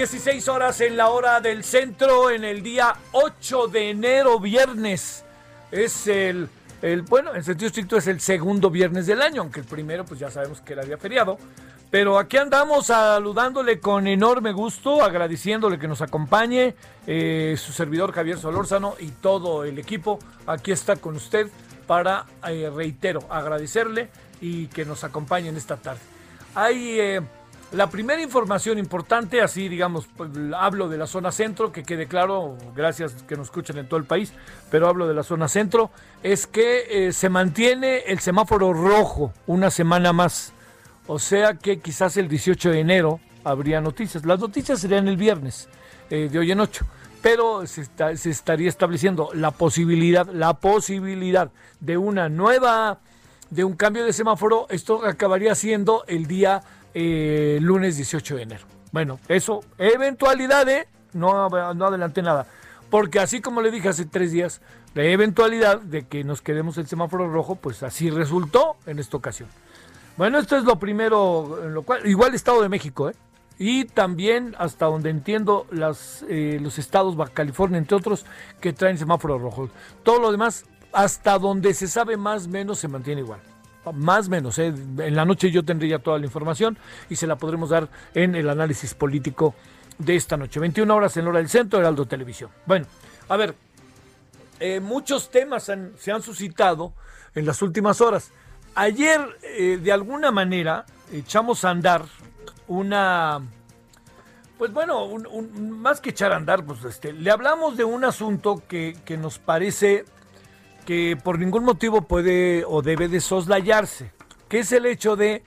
16 horas en la hora del centro, en el día 8 de enero, viernes. Es el, el, bueno, en sentido estricto es el segundo viernes del año, aunque el primero pues ya sabemos que era día feriado. Pero aquí andamos saludándole con enorme gusto, agradeciéndole que nos acompañe, eh, su servidor Javier Solórzano y todo el equipo. Aquí está con usted para, eh, reitero, agradecerle y que nos acompañe en esta tarde. Hay... Eh, la primera información importante, así digamos, pues, hablo de la zona centro, que quede claro, gracias que nos escuchen en todo el país, pero hablo de la zona centro, es que eh, se mantiene el semáforo rojo una semana más. O sea que quizás el 18 de enero habría noticias. Las noticias serían el viernes, eh, de hoy en 8. Pero se, se estaría estableciendo la posibilidad, la posibilidad de una nueva, de un cambio de semáforo. Esto acabaría siendo el día eh, lunes 18 de enero. Bueno, eso, eventualidad, ¿eh? No, no adelanté nada. Porque así como le dije hace tres días, la eventualidad de que nos quedemos el semáforo rojo, pues así resultó en esta ocasión. Bueno, esto es lo primero, en lo cual, igual Estado de México, ¿eh? Y también, hasta donde entiendo, las, eh, los estados, Baja California, entre otros, que traen semáforo rojo. Todo lo demás, hasta donde se sabe más menos, se mantiene igual. Más o menos, ¿eh? en la noche yo tendría toda la información y se la podremos dar en el análisis político de esta noche. 21 horas en hora del centro, Heraldo Televisión. Bueno, a ver, eh, muchos temas se han suscitado en las últimas horas. Ayer, eh, de alguna manera, echamos a andar una... Pues bueno, más que echar a andar, pues este, le hablamos de un asunto que, que nos parece que por ningún motivo puede o debe de soslayarse, que es el hecho de,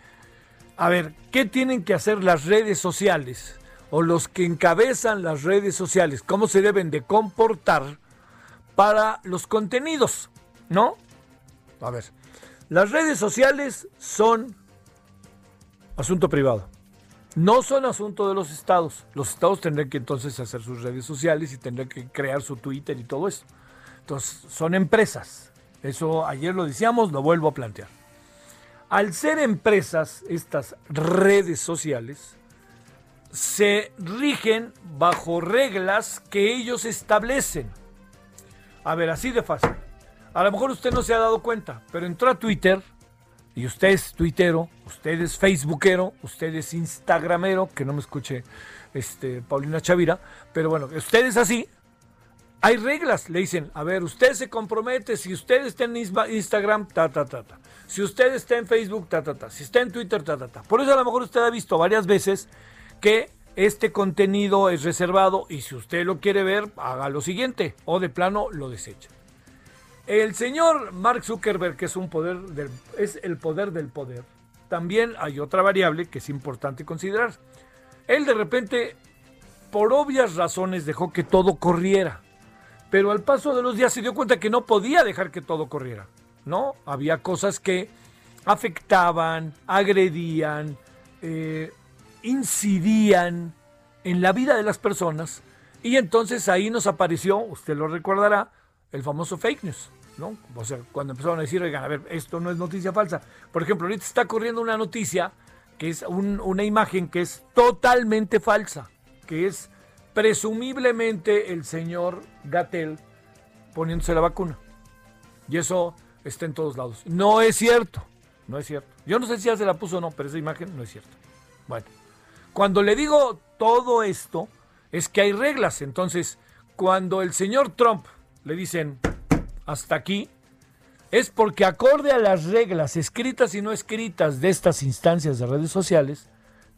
a ver, ¿qué tienen que hacer las redes sociales o los que encabezan las redes sociales? ¿Cómo se deben de comportar para los contenidos? ¿No? A ver, las redes sociales son asunto privado. No son asunto de los estados. Los estados tendrán que entonces hacer sus redes sociales y tendrán que crear su Twitter y todo eso. Son empresas. Eso ayer lo decíamos, lo vuelvo a plantear. Al ser empresas, estas redes sociales se rigen bajo reglas que ellos establecen. A ver, así de fácil. A lo mejor usted no se ha dado cuenta, pero entró a Twitter y usted es tuitero, usted es facebookero, usted es instagramero, que no me escuche este, Paulina Chavira, pero bueno, usted es así, hay reglas, le dicen, a ver, usted se compromete, si usted está en Instagram, ta, ta, ta, ta. Si usted está en Facebook, ta, ta, ta. Si está en Twitter, ta, ta, ta. Por eso a lo mejor usted ha visto varias veces que este contenido es reservado y si usted lo quiere ver, haga lo siguiente o de plano lo desecha. El señor Mark Zuckerberg, que es un poder del, es el poder del poder, también hay otra variable que es importante considerar. Él de repente, por obvias razones, dejó que todo corriera. Pero al paso de los días se dio cuenta que no podía dejar que todo corriera. ¿No? Había cosas que afectaban, agredían, eh, incidían en la vida de las personas. Y entonces ahí nos apareció, usted lo recordará, el famoso fake news. ¿no? O sea, cuando empezaron a decir, oigan, a ver, esto no es noticia falsa. Por ejemplo, ahorita está corriendo una noticia que es un- una imagen que es totalmente falsa, que es presumiblemente el señor Gatel poniéndose la vacuna. Y eso está en todos lados. No es cierto. No es cierto. Yo no sé si ya se la puso o no, pero esa imagen no es cierta. Bueno, cuando le digo todo esto, es que hay reglas. Entonces, cuando el señor Trump le dicen hasta aquí, es porque acorde a las reglas escritas y no escritas de estas instancias de redes sociales,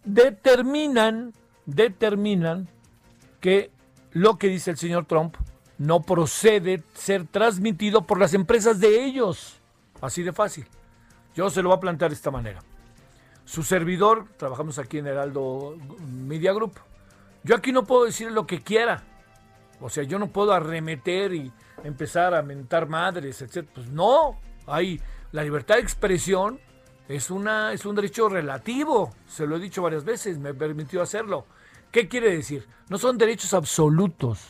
determinan, determinan que lo que dice el señor Trump no procede ser transmitido por las empresas de ellos. Así de fácil. Yo se lo voy a plantear de esta manera. Su servidor, trabajamos aquí en Heraldo Media Group. Yo aquí no puedo decir lo que quiera. O sea, yo no puedo arremeter y empezar a mentar madres, etc. Pues no, hay la libertad de expresión es una es un derecho relativo, se lo he dicho varias veces, me permitió hacerlo. ¿Qué quiere decir? No son derechos absolutos.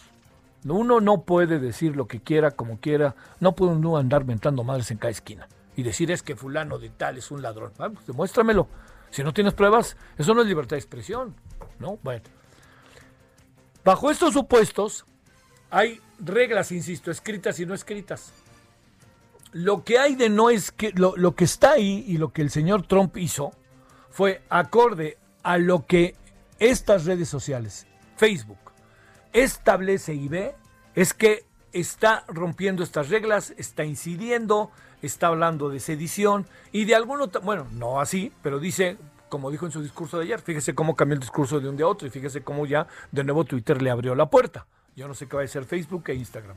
Uno no puede decir lo que quiera, como quiera. No puede uno andar mentando madres en cada esquina y decir es que fulano de tal es un ladrón. Ah, pues demuéstramelo. Si no tienes pruebas, eso no es libertad de expresión. ¿No? Bueno. Bajo estos supuestos, hay reglas, insisto, escritas y no escritas. Lo que hay de no es que lo, lo que está ahí y lo que el señor Trump hizo fue acorde a lo que estas redes sociales, Facebook, establece y ve es que está rompiendo estas reglas, está incidiendo, está hablando de sedición y de alguno, bueno, no así, pero dice, como dijo en su discurso de ayer, fíjese cómo cambió el discurso de un día a otro y fíjese cómo ya de nuevo Twitter le abrió la puerta. Yo no sé qué va a ser Facebook e Instagram.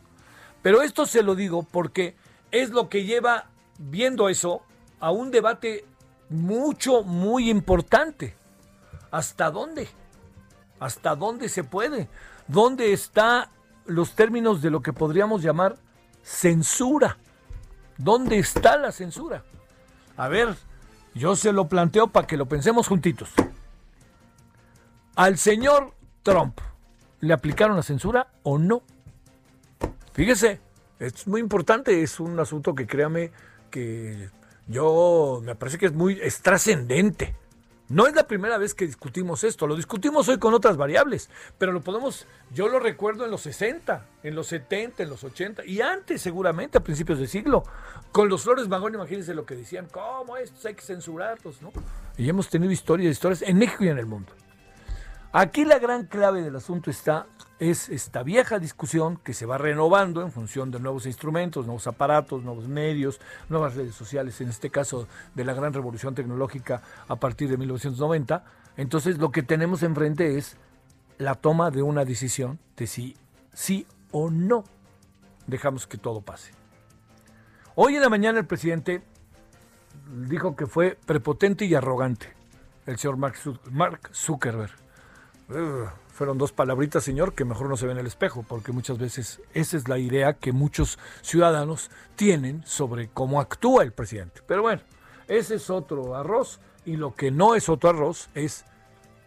Pero esto se lo digo porque es lo que lleva, viendo eso, a un debate mucho, muy importante. ¿Hasta dónde? ¿Hasta dónde se puede? ¿Dónde están los términos de lo que podríamos llamar censura? ¿Dónde está la censura? A ver, yo se lo planteo para que lo pensemos juntitos. Al señor Trump, ¿le aplicaron la censura o no? Fíjese, es muy importante, es un asunto que créame que yo me parece que es muy trascendente. No es la primera vez que discutimos esto, lo discutimos hoy con otras variables, pero lo podemos, yo lo recuerdo en los 60, en los 70, en los 80 y antes seguramente, a principios de siglo, con los Flores Magón, imagínense lo que decían, ¿cómo estos hay que censurarlos? ¿no? Y hemos tenido historias, historias en México y en el mundo. Aquí la gran clave del asunto está es esta vieja discusión que se va renovando en función de nuevos instrumentos, nuevos aparatos, nuevos medios, nuevas redes sociales, en este caso de la gran revolución tecnológica a partir de 1990. Entonces lo que tenemos enfrente es la toma de una decisión de si sí o no dejamos que todo pase. Hoy en la mañana el presidente dijo que fue prepotente y arrogante el señor Mark Zuckerberg fueron dos palabritas, señor, que mejor no se ve en el espejo, porque muchas veces esa es la idea que muchos ciudadanos tienen sobre cómo actúa el presidente. Pero bueno, ese es otro arroz y lo que no es otro arroz es,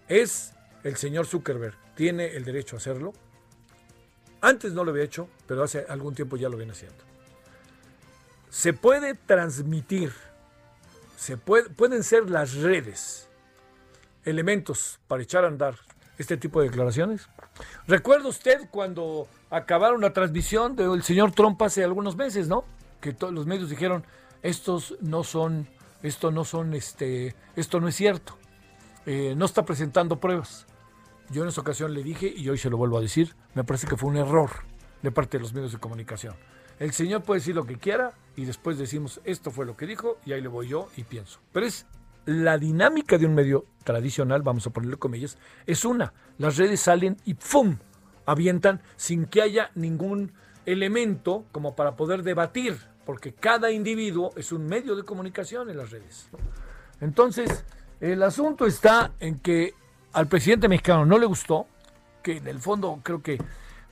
es el señor Zuckerberg, tiene el derecho a hacerlo. Antes no lo había hecho, pero hace algún tiempo ya lo viene haciendo. Se puede transmitir, se puede, pueden ser las redes elementos para echar a andar este tipo de declaraciones? ¿Recuerda usted cuando acabaron la transmisión del señor Trump hace algunos meses, ¿no? Que todos los medios dijeron, estos no son, esto no son, este, esto no es cierto. Eh, no está presentando pruebas. Yo en esa ocasión le dije, y hoy se lo vuelvo a decir, me parece que fue un error de parte de los medios de comunicación. El señor puede decir lo que quiera y después decimos, esto fue lo que dijo y ahí le voy yo y pienso. Pero es la dinámica de un medio tradicional, vamos a ponerle comillas, es una. Las redes salen y ¡pum! avientan sin que haya ningún elemento como para poder debatir, porque cada individuo es un medio de comunicación en las redes. Entonces, el asunto está en que al presidente mexicano no le gustó, que en el fondo creo que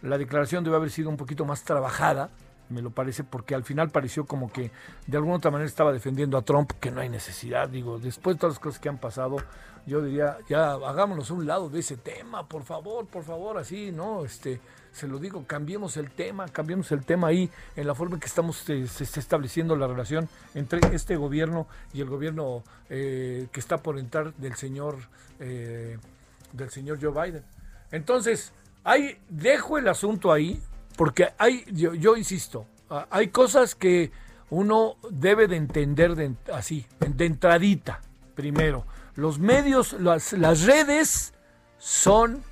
la declaración debe haber sido un poquito más trabajada, me lo parece, porque al final pareció como que de alguna otra manera estaba defendiendo a Trump, que no hay necesidad, digo, después de todas las cosas que han pasado, yo diría, ya hagámonos un lado de ese tema, por favor, por favor, así, ¿no? Este, se lo digo, cambiemos el tema, cambiemos el tema ahí en la forma en que estamos eh, se, está estableciendo la relación entre este gobierno y el gobierno eh, que está por entrar del señor eh, del señor Joe Biden. Entonces, ahí dejo el asunto ahí, porque hay, yo, insisto, hay cosas que uno debe de entender de, así, de entradita, primero, los medios, las, las redes son,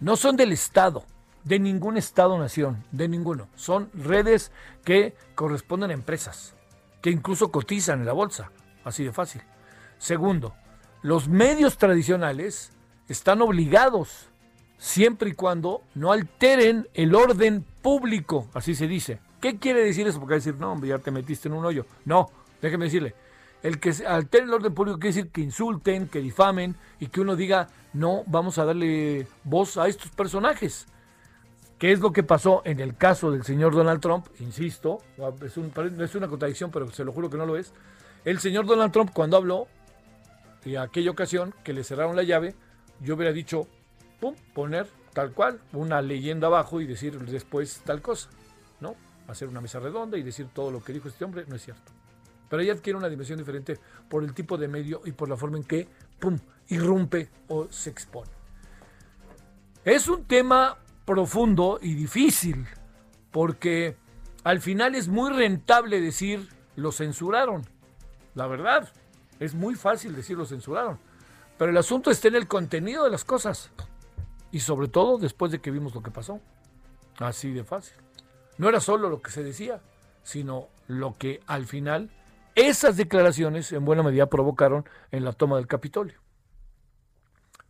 no son del Estado, de ningún Estado-nación, de ninguno. Son redes que corresponden a empresas, que incluso cotizan en la bolsa, así de fácil. Segundo, los medios tradicionales están obligados, siempre y cuando no alteren el orden público, así se dice. ¿Qué quiere decir eso? Porque decir, no, hombre, ya te metiste en un hoyo. No, déjeme decirle, el que altere el orden público quiere decir que insulten, que difamen y que uno diga, no, vamos a darle voz a estos personajes. ¿Qué es lo que pasó en el caso del señor Donald Trump? Insisto, es, es una contradicción, pero se lo juro que no lo es. El señor Donald Trump cuando habló, y aquella ocasión que le cerraron la llave, yo hubiera dicho, pum, poner tal cual, una leyenda abajo y decir después tal cosa, ¿no? Hacer una mesa redonda y decir todo lo que dijo este hombre, no es cierto. Pero ella adquiere una dimensión diferente por el tipo de medio y por la forma en que, pum, irrumpe o se expone. Es un tema profundo y difícil, porque al final es muy rentable decir lo censuraron. La verdad, es muy fácil decir lo censuraron. Pero el asunto está en el contenido de las cosas. Y sobre todo después de que vimos lo que pasó. Así de fácil. No era solo lo que se decía, sino lo que al final esas declaraciones en buena medida provocaron en la toma del Capitolio.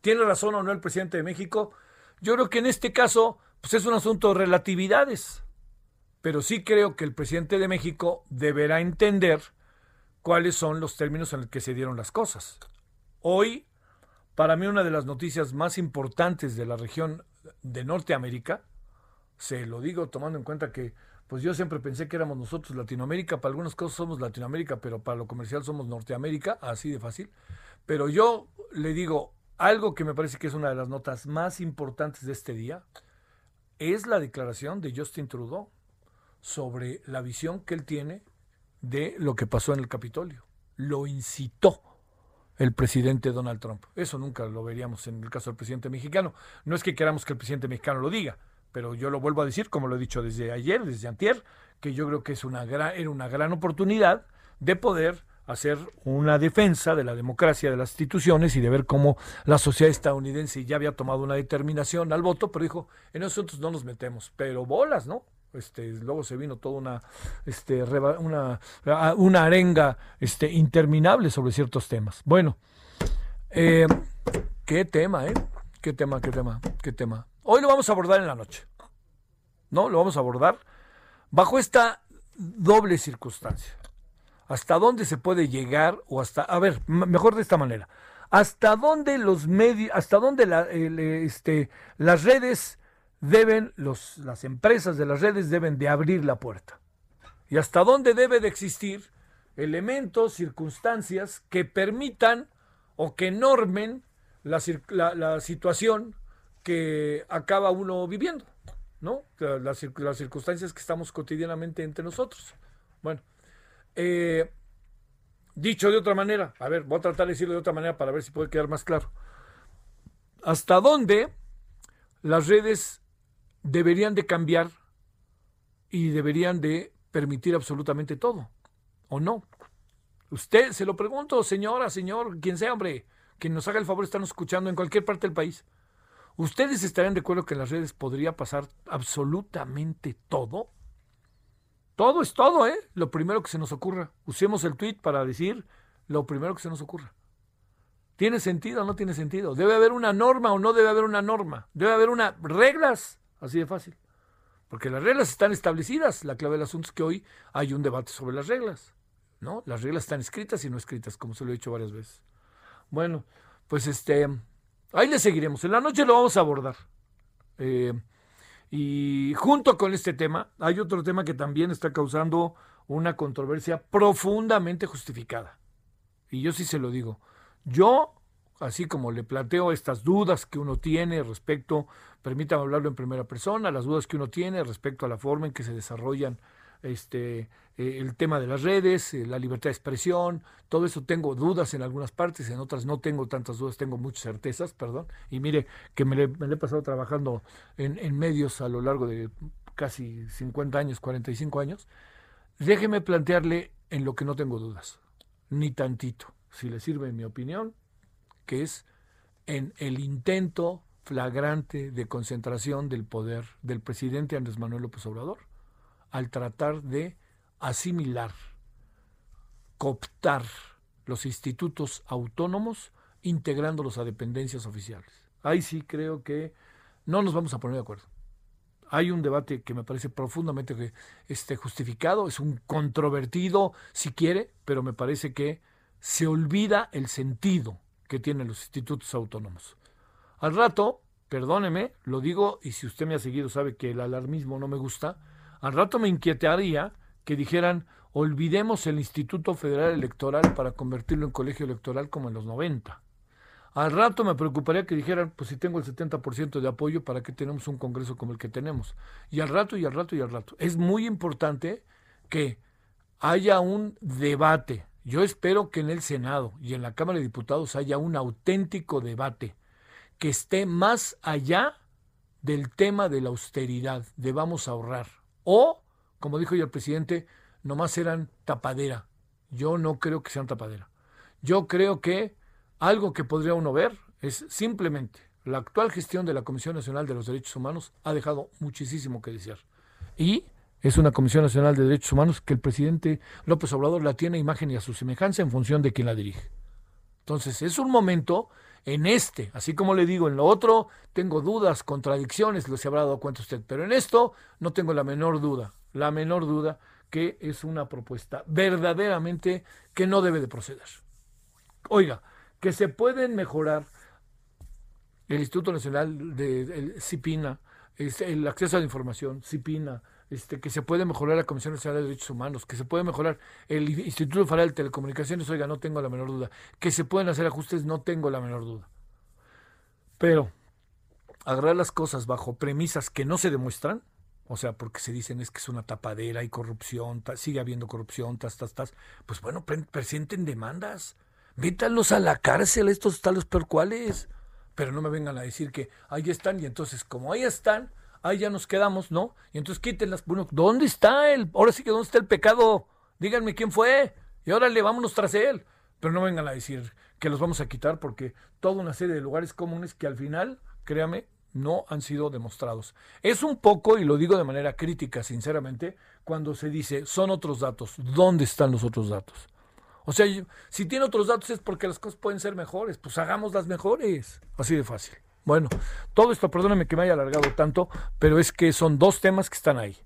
¿Tiene razón o no el presidente de México? Yo creo que en este caso pues es un asunto de relatividades, pero sí creo que el presidente de México deberá entender cuáles son los términos en los que se dieron las cosas. Hoy, para mí una de las noticias más importantes de la región de Norteamérica, se lo digo tomando en cuenta que pues yo siempre pensé que éramos nosotros Latinoamérica, para algunas cosas somos Latinoamérica, pero para lo comercial somos Norteamérica, así de fácil. Pero yo le digo, algo que me parece que es una de las notas más importantes de este día es la declaración de Justin Trudeau sobre la visión que él tiene de lo que pasó en el Capitolio. Lo incitó el presidente Donald Trump. Eso nunca lo veríamos en el caso del presidente mexicano. No es que queramos que el presidente mexicano lo diga, pero yo lo vuelvo a decir, como lo he dicho desde ayer, desde antier, que yo creo que es una gran, era una gran oportunidad de poder hacer una defensa de la democracia, de las instituciones y de ver cómo la sociedad estadounidense ya había tomado una determinación al voto, pero dijo, en nosotros no nos metemos, pero bolas, ¿no? Este, luego se vino toda una, este, una, una arenga este, interminable sobre ciertos temas. Bueno, eh, qué tema, ¿eh? Qué tema, qué tema, qué tema. Hoy lo vamos a abordar en la noche. ¿No? Lo vamos a abordar bajo esta doble circunstancia hasta dónde se puede llegar o hasta, a ver, mejor de esta manera, hasta dónde los medios, hasta dónde este, las redes deben, los, las empresas de las redes deben de abrir la puerta. Y hasta dónde debe de existir elementos, circunstancias que permitan o que normen la, la, situación que acaba uno viviendo, ¿no? Las, las circunstancias que estamos cotidianamente entre nosotros. Bueno, eh, dicho de otra manera, a ver, voy a tratar de decirlo de otra manera para ver si puede quedar más claro. ¿Hasta dónde las redes deberían de cambiar y deberían de permitir absolutamente todo? ¿O no? Usted, se lo pregunto, señora, señor, quien sea, hombre, quien nos haga el favor estarnos escuchando en cualquier parte del país. ¿Ustedes estarían de acuerdo que en las redes podría pasar absolutamente todo? Todo es todo, ¿eh? Lo primero que se nos ocurra. Usemos el tweet para decir lo primero que se nos ocurra. ¿Tiene sentido o no tiene sentido? ¿Debe haber una norma o no debe haber una norma? ¿Debe haber una reglas? Así de fácil. Porque las reglas están establecidas. La clave del asunto es que hoy hay un debate sobre las reglas. ¿No? Las reglas están escritas y no escritas, como se lo he dicho varias veces. Bueno, pues este, ahí le seguiremos. En la noche lo vamos a abordar. Eh, y junto con este tema, hay otro tema que también está causando una controversia profundamente justificada. Y yo sí se lo digo. Yo, así como le planteo estas dudas que uno tiene respecto, permítame hablarlo en primera persona, las dudas que uno tiene respecto a la forma en que se desarrollan este, eh, el tema de las redes, eh, la libertad de expresión, todo eso tengo dudas en algunas partes, en otras no tengo tantas dudas, tengo muchas certezas, perdón. Y mire que me le, he pasado trabajando en, en, medios a lo largo de casi 50 años, 45 años. déjeme plantearle en lo que no tengo dudas, ni tantito, si le sirve mi opinión, que es en el intento flagrante de concentración del poder del presidente Andrés Manuel López Obrador al tratar de asimilar, cooptar los institutos autónomos integrándolos a dependencias oficiales. Ahí sí creo que no nos vamos a poner de acuerdo. Hay un debate que me parece profundamente este, justificado, es un controvertido si quiere, pero me parece que se olvida el sentido que tienen los institutos autónomos. Al rato, perdóneme, lo digo y si usted me ha seguido sabe que el alarmismo no me gusta, al rato me inquietaría que dijeran olvidemos el Instituto Federal Electoral para convertirlo en colegio electoral como en los 90. Al rato me preocuparía que dijeran, pues si tengo el 70% de apoyo, ¿para qué tenemos un Congreso como el que tenemos? Y al rato y al rato y al rato. Es muy importante que haya un debate. Yo espero que en el Senado y en la Cámara de Diputados haya un auténtico debate que esté más allá del tema de la austeridad, de vamos a ahorrar. O, como dijo ya el presidente, nomás eran tapadera. Yo no creo que sean tapadera. Yo creo que algo que podría uno ver es simplemente la actual gestión de la Comisión Nacional de los Derechos Humanos ha dejado muchísimo que desear. Y es una Comisión Nacional de Derechos Humanos que el presidente López Obrador la tiene a imagen y a su semejanza en función de quien la dirige. Entonces, es un momento en este, así como le digo, en lo otro tengo dudas, contradicciones, lo se habrá dado cuenta usted, pero en esto no tengo la menor duda, la menor duda que es una propuesta verdaderamente que no debe de proceder. Oiga, que se pueden mejorar el Instituto Nacional de CIPINA, el acceso a la información, CIPINA, este, que se puede mejorar la Comisión Nacional de Derechos Humanos, que se puede mejorar el Instituto Federal de Telecomunicaciones, oiga, no tengo la menor duda. Que se pueden hacer ajustes, no tengo la menor duda. Pero agarrar las cosas bajo premisas que no se demuestran, o sea, porque se dicen es que es una tapadera, hay corrupción, sigue habiendo corrupción, tas, tas, tas, pues bueno, presenten demandas Métanlos a la cárcel, estos talos percuales. Pero no me vengan a decir que ahí están y entonces como ahí están, ahí ya nos quedamos, ¿no? Y entonces quítenlas. Bueno, ¿dónde está el, ahora sí que dónde está el pecado? Díganme quién fue y órale, vámonos tras él. Pero no vengan a decir que los vamos a quitar porque toda una serie de lugares comunes que al final, créame, no han sido demostrados. Es un poco, y lo digo de manera crítica, sinceramente, cuando se dice, son otros datos. ¿Dónde están los otros datos? O sea, si tiene otros datos es porque las cosas pueden ser mejores. Pues hagamos las mejores. Así de fácil. Bueno, todo esto, perdóname que me haya alargado tanto, pero es que son dos temas que están ahí.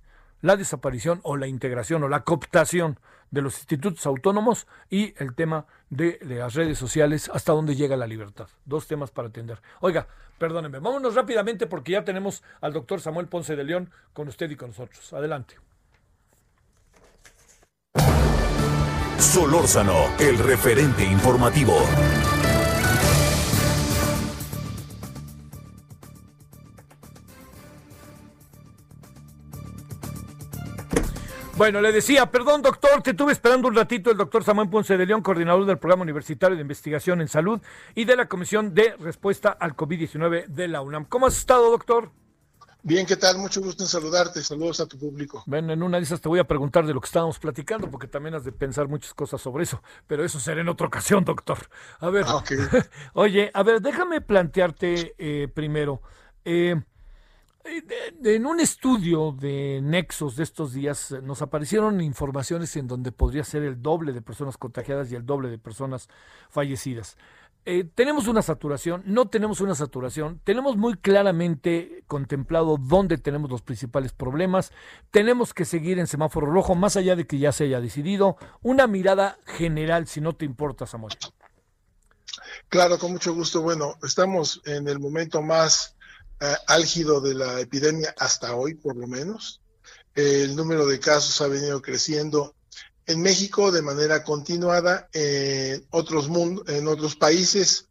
La desaparición o la integración o la cooptación de los institutos autónomos y el tema de, las redes sociales, hasta dónde llega la libertad. Dos temas para atender. Oiga, perdónenme, vámonos rápidamente porque ya tenemos al doctor Samuel Ponce de León con usted y con nosotros. Adelante. Solórzano, el referente informativo. Bueno, le decía, perdón doctor, te tuve esperando un ratito el doctor Samuel Ponce de León, coordinador del Programa Universitario de Investigación en Salud y de la Comisión de Respuesta al COVID-19 de la UNAM. ¿Cómo has estado, doctor? Bien, ¿qué tal? Mucho gusto en saludarte. Saludos a tu público. Bueno, en una de esas te voy a preguntar de lo que estábamos platicando, porque también has de pensar muchas cosas sobre eso, pero eso será en otra ocasión, doctor. A ver, ah, oye, a ver, déjame plantearte eh, primero. Eh, en un estudio de Nexos de estos días nos aparecieron informaciones en donde podría ser el doble de personas contagiadas y el doble de personas fallecidas. Eh, tenemos una saturación, no tenemos una saturación, tenemos muy claramente contemplado dónde tenemos los principales problemas, tenemos que seguir en semáforo rojo, más allá de que ya se haya decidido, una mirada general, si no te importa, Samuel. Claro, con mucho gusto. Bueno, estamos en el momento más eh, álgido de la epidemia hasta hoy, por lo menos. El número de casos ha venido creciendo en México de manera continuada, en otros, países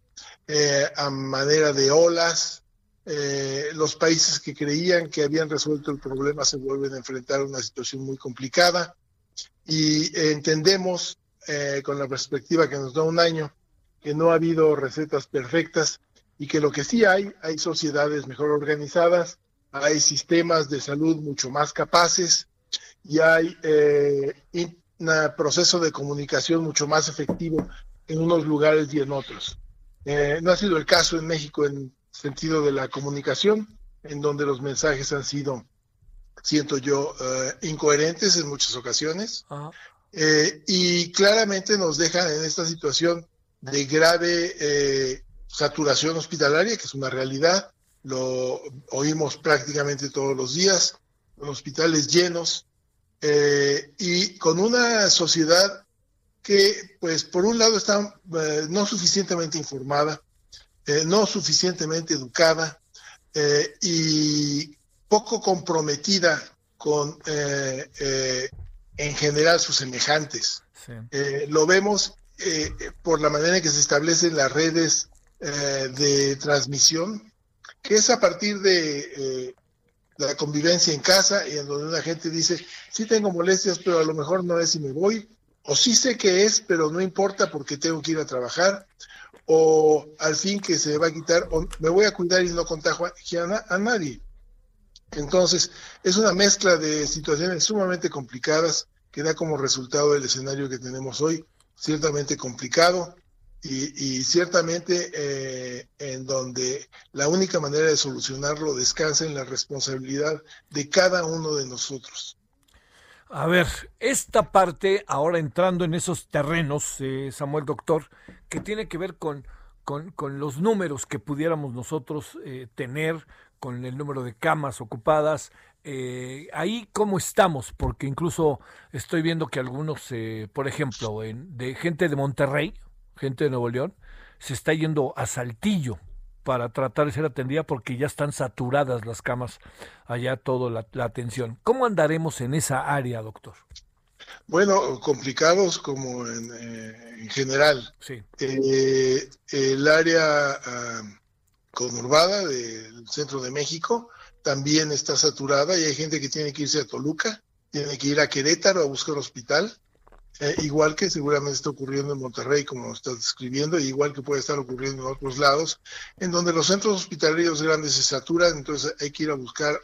eh, a manera de olas. Eh, los países que creían que habían resuelto el problema se vuelven a enfrentar a una situación muy complicada y entendemos eh, con la perspectiva que nos da un año que no ha habido recetas perfectas y que lo que sí hay, hay sociedades mejor organizadas, hay sistemas de salud mucho más capaces y hay eh, un proceso de comunicación mucho más efectivo en unos lugares y en otros. Eh, no ha sido el caso en México en sentido de la comunicación, en donde los mensajes han sido, siento yo, eh, incoherentes en muchas ocasiones. y claramente nos dejan en esta situación de grave saturación hospitalaria, que es una realidad, lo oímos prácticamente todos los días, hospitales llenos eh, y con una sociedad que, pues, por un lado está eh, no suficientemente informada, eh, no suficientemente educada y poco comprometida con, en general, sus semejantes. lo vemos por la manera en que se establecen las redes de transmisión, que es a partir de la convivencia en casa y en donde una gente dice, sí tengo molestias, pero a lo mejor no es y me voy, o sí sé que es, pero no importa porque tengo que ir a trabajar, o al fin que se va a quitar, o me voy a cuidar y no contagio a, a nadie. Entonces, es una mezcla de situaciones sumamente complicadas que da como resultado el escenario que tenemos hoy, ciertamente complicado, y, ciertamente eh, en donde la única manera de solucionarlo descansa en la responsabilidad de cada uno de nosotros. A ver, esta parte, ahora entrando en esos terrenos, eh, Samuel Doctor, que tiene que ver con, con, los números que pudiéramos nosotros eh, tener, con el número de camas ocupadas, ahí cómo estamos, porque incluso estoy viendo que algunos, por ejemplo, de gente de Monterrey, gente de Nuevo León, se está yendo a Saltillo para tratar de ser atendida porque ya están saturadas las camas, allá toda la, atención. ¿Cómo andaremos en esa área, doctor? Bueno, complicados como en, eh, general. Sí. Eh, el área ah, conurbada del centro de México también está saturada y hay gente que tiene que irse a Toluca, tiene que ir a Querétaro a buscar hospital eh, igual que seguramente está ocurriendo en Monterrey, como estás describiendo, igual que puede estar ocurriendo en otros lados, en donde los centros hospitalarios grandes se saturan, entonces hay que ir a buscar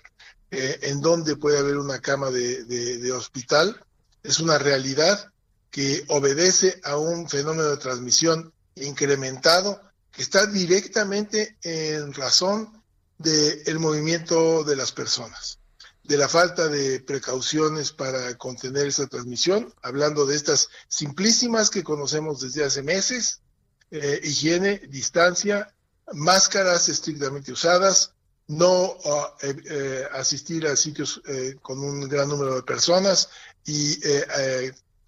eh, en dónde puede haber una cama de hospital. Es una realidad que obedece a un fenómeno de transmisión incrementado que está directamente en razón del movimiento de las personas de la falta de precauciones para contener esa transmisión, hablando de estas simplísimas que conocemos desde hace meses, eh, higiene, distancia, máscaras estrictamente usadas, no eh, eh, asistir a sitios con un gran número de personas y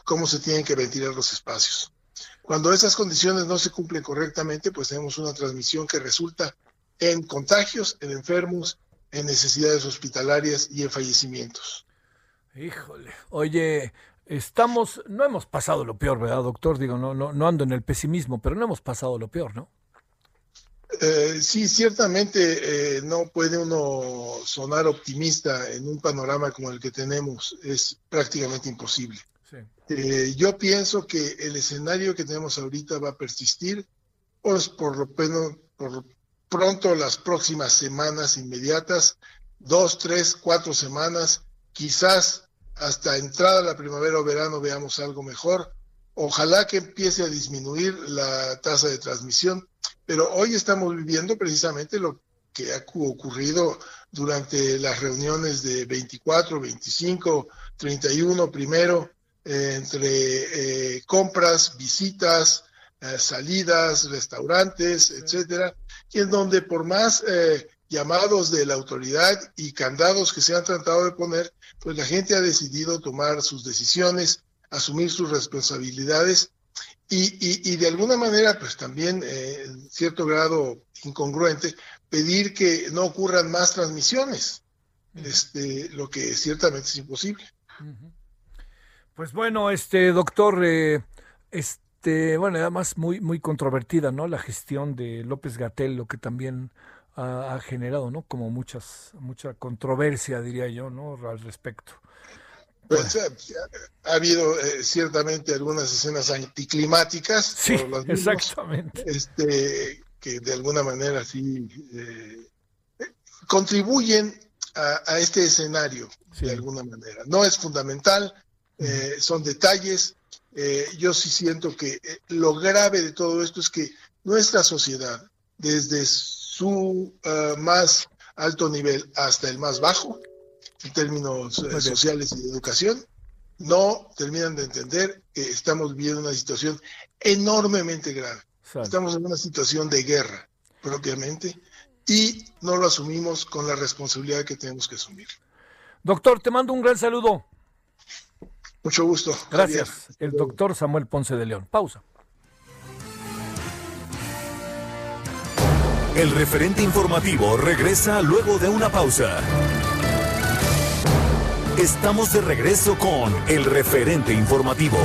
cómo se tienen que ventilar los espacios. Cuando esas condiciones no se cumplen correctamente, pues tenemos una transmisión que resulta en contagios, en enfermos en necesidades hospitalarias y en fallecimientos. Híjole, oye, estamos, no hemos pasado lo peor, ¿verdad, doctor? Digo, no, no, no ando en el pesimismo, pero no hemos pasado lo peor, ¿no? Eh, sí, ciertamente eh, no puede uno sonar optimista en un panorama como el que tenemos, es prácticamente imposible. Eh, yo pienso que el escenario que tenemos ahorita va a persistir, pues por lo menos, por, pronto las próximas semanas inmediatas, dos, tres, cuatro semanas, quizás hasta entrada la primavera o verano veamos algo mejor. Ojalá que empiece a disminuir la tasa de transmisión, pero hoy estamos viviendo precisamente lo que ha ocurrido durante las reuniones de 24, 25, 31 primero, eh, entre eh, compras, visitas, eh, salidas, restaurantes, etcétera, y en donde por más eh, llamados de la autoridad y candados que se han tratado de poner, pues la gente ha decidido tomar sus decisiones, asumir sus responsabilidades y, y, de alguna manera, pues también eh, en cierto grado incongruente, pedir que no ocurran más transmisiones, este, lo que ciertamente es imposible. Pues bueno, este doctor, eh, este este, bueno, además muy, muy controvertida, ¿no? La gestión de López Gatel, lo que también ha, generado, ¿no? Como muchas, mucha controversia, diría yo, ¿no? Al respecto. Pues ha, habido eh, ciertamente algunas escenas anticlimáticas. Sí, exactamente. Este, que de alguna manera sí eh, contribuyen a, este escenario de alguna manera. No es fundamental, eh, son detalles. Eh, yo sí siento que eh, lo grave de todo esto es que nuestra sociedad, desde su más alto nivel hasta el más bajo, en términos sociales y de educación, no terminan de entender que estamos viviendo una situación enormemente grave. Estamos en una situación de guerra propiamente y no lo asumimos con la responsabilidad que tenemos que asumir. Doctor, te mando un gran saludo. Mucho gusto. Gracias. El doctor Samuel Ponce de León. Pausa. El referente informativo regresa luego de una pausa. Estamos de regreso con el referente informativo.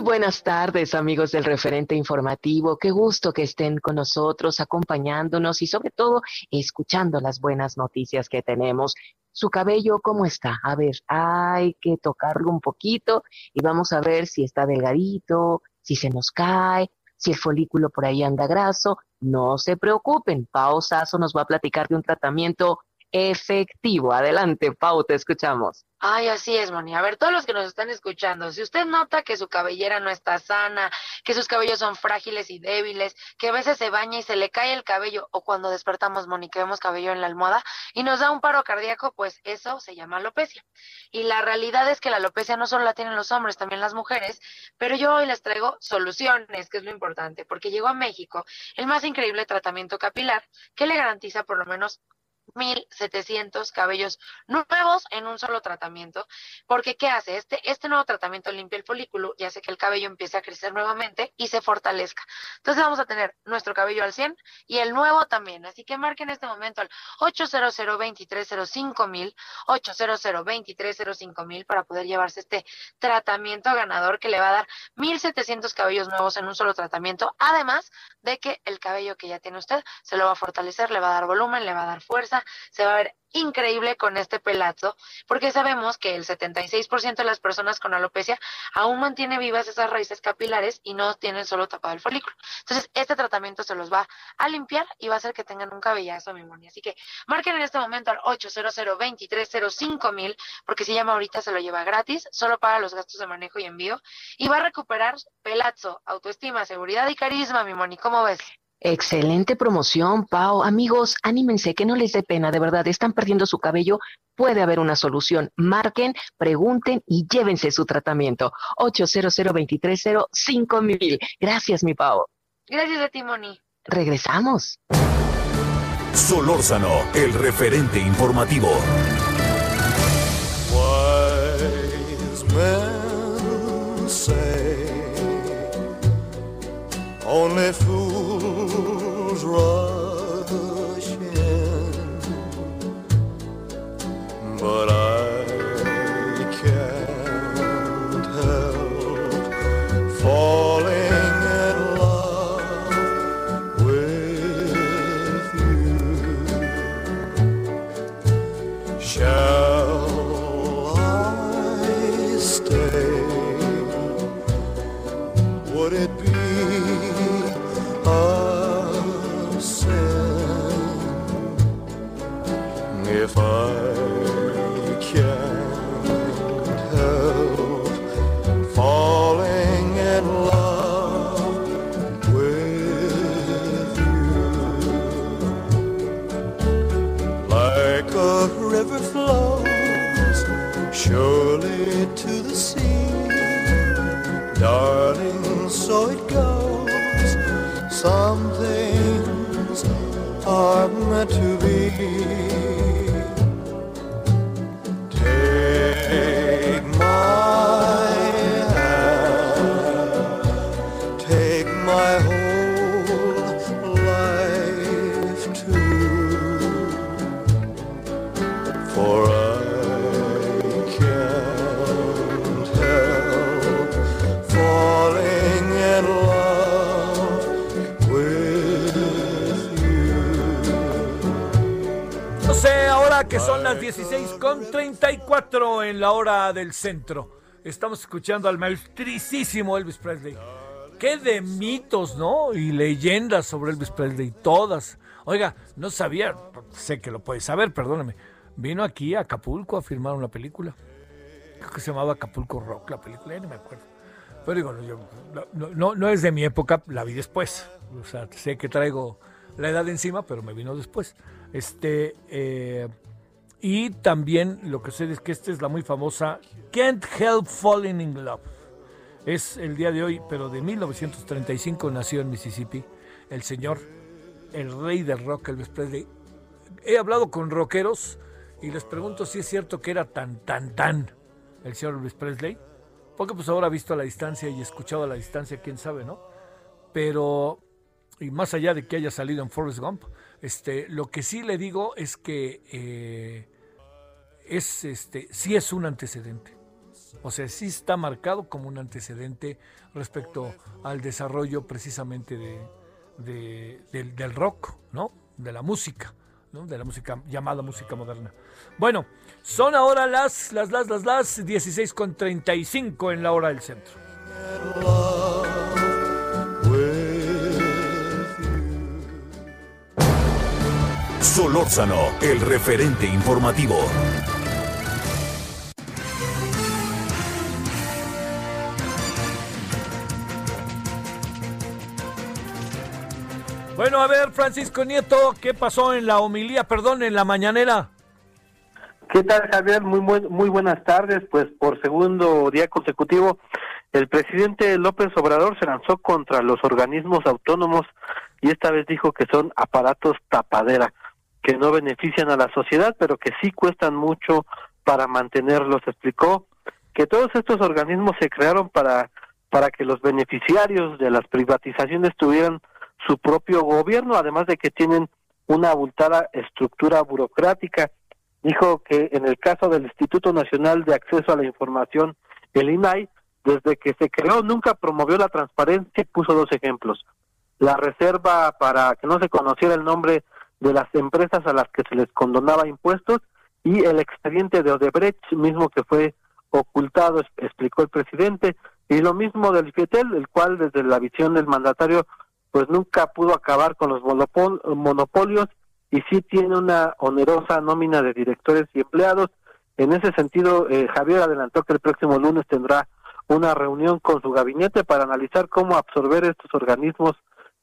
Muy buenas tardes, amigos del referente informativo. Qué gusto que estén con nosotros, acompañándonos y sobre todo escuchando las buenas noticias que tenemos. Su cabello, ¿cómo está? A ver, hay que tocarlo un poquito y vamos a ver si está delgadito, si se nos cae, si el folículo por ahí anda graso. No se preocupen, Pao Sasso nos va a platicar de un tratamiento efectivo. Adelante, Pau, te escuchamos. Ay, así es, Moni. A ver, todos los que nos están escuchando, si usted nota que su cabellera no está sana, que sus cabellos son frágiles y débiles, que a veces se baña y se le cae el cabello, o cuando despertamos, Moni, que vemos cabello en la almohada y nos da un paro cardíaco, pues eso se llama alopecia. Y la realidad es que la alopecia no solo la tienen los hombres, también las mujeres, pero yo hoy les traigo soluciones, que es lo importante, porque llegó a México el más increíble tratamiento capilar que le garantiza por lo menos 1.700 cabellos nuevos en un solo tratamiento. Porque, ¿qué hace? Este, este nuevo tratamiento limpia el folículo y hace que el cabello empiece a crecer nuevamente y se fortalezca. Entonces vamos a tener nuestro cabello al 100 y el nuevo también. Así que marquen en este momento al 800 230 mil 800 230 mil para poder llevarse este tratamiento ganador que le va a dar 1.700 cabellos nuevos en un solo tratamiento. Además de que el cabello que ya tiene usted se lo va a fortalecer, le va a dar volumen, le va a dar fuerza se va a ver increíble con este pelazo, porque sabemos que el 76% de las personas con alopecia aún mantiene vivas esas raíces capilares y no tienen solo tapado el folículo. Entonces, este tratamiento se los va a limpiar y va a hacer que tengan un cabellazo, mi moni. Así que marquen en este momento al 800 mil porque si llama ahorita se lo lleva gratis, solo para los gastos de manejo y envío, y va a recuperar pelazo, autoestima, seguridad y carisma, mi moni. ¿Cómo ves? Excelente promoción, Pau. Amigos, anímense, que no les dé pena, de verdad, están perdiendo su cabello, puede haber una solución. Marquen, pregunten y llévense su tratamiento. 800 mil. Gracias, mi Pau. Gracias a ti, Moni. Regresamos. Solórzano, el referente informativo. only fools rush in, but I can't help falling in love with you. Shall to 16 con 34 en la hora del centro. Estamos escuchando al maestricísimo Elvis Presley. qué de mitos, ¿no? Y leyendas sobre Elvis Presley, todas. Oiga, no sabía, sé que lo puedes saber, perdóname. Vino aquí a Acapulco a filmar una película. Creo que se llamaba Acapulco Rock, la película, ya no me acuerdo. Pero digo, no, no, no es de mi época, la vi después. O sea, sé que traigo la edad encima, pero me vino después. Este, eh, y también lo que sé es que esta es la muy famosa Can't Help Falling in Love. Es el día de hoy, pero de 1935 nació en Mississippi el señor, el rey del rock, Elvis Presley. He hablado con rockeros y les pregunto si es cierto que era tan, tan, tan el señor Elvis Presley. Porque pues ahora visto a la distancia y escuchado a la distancia, quién sabe, ¿no? Pero, y más allá de que haya salido en Forrest Gump, este, lo que sí le digo es que eh, es, este, sí es un antecedente. O sea, sí está marcado como un antecedente respecto al desarrollo precisamente de, del, rock, ¿no? De la música, ¿no? De la música llamada música moderna. Bueno, son ahora las, las, las, las, las 16 con 35 en la hora del centro. Solórzano, el referente informativo. Bueno, a ver, Francisco Nieto, ¿qué pasó en la homilía, perdón, en la mañanera? ¿Qué tal, Javier? Muy, muy, muy buenas tardes. Pues por segundo día consecutivo, el presidente López Obrador se lanzó contra los organismos autónomos y esta vez dijo que son aparatos tapadera, que no benefician a la sociedad, pero que sí cuestan mucho para mantenerlos. Explicó que todos estos organismos se crearon para, para que los beneficiarios de las privatizaciones tuvieran su propio gobierno, además de que tienen una abultada estructura burocrática. Dijo que en el caso del Instituto Nacional de Acceso a la Información, el INAI, desde que se creó nunca promovió la transparencia y puso dos ejemplos. La reserva para que no se conociera el nombre de las empresas a las que se les condonaba impuestos y el expediente de Odebrecht mismo que fue ocultado, explicó el presidente, y lo mismo del FIETEL, el cual desde la visión del mandatario pues nunca pudo acabar con los monopolios y sí tiene una onerosa nómina de directores y empleados. En ese sentido, eh, Javier adelantó que el próximo lunes tendrá una reunión con su gabinete para analizar cómo absorber estos organismos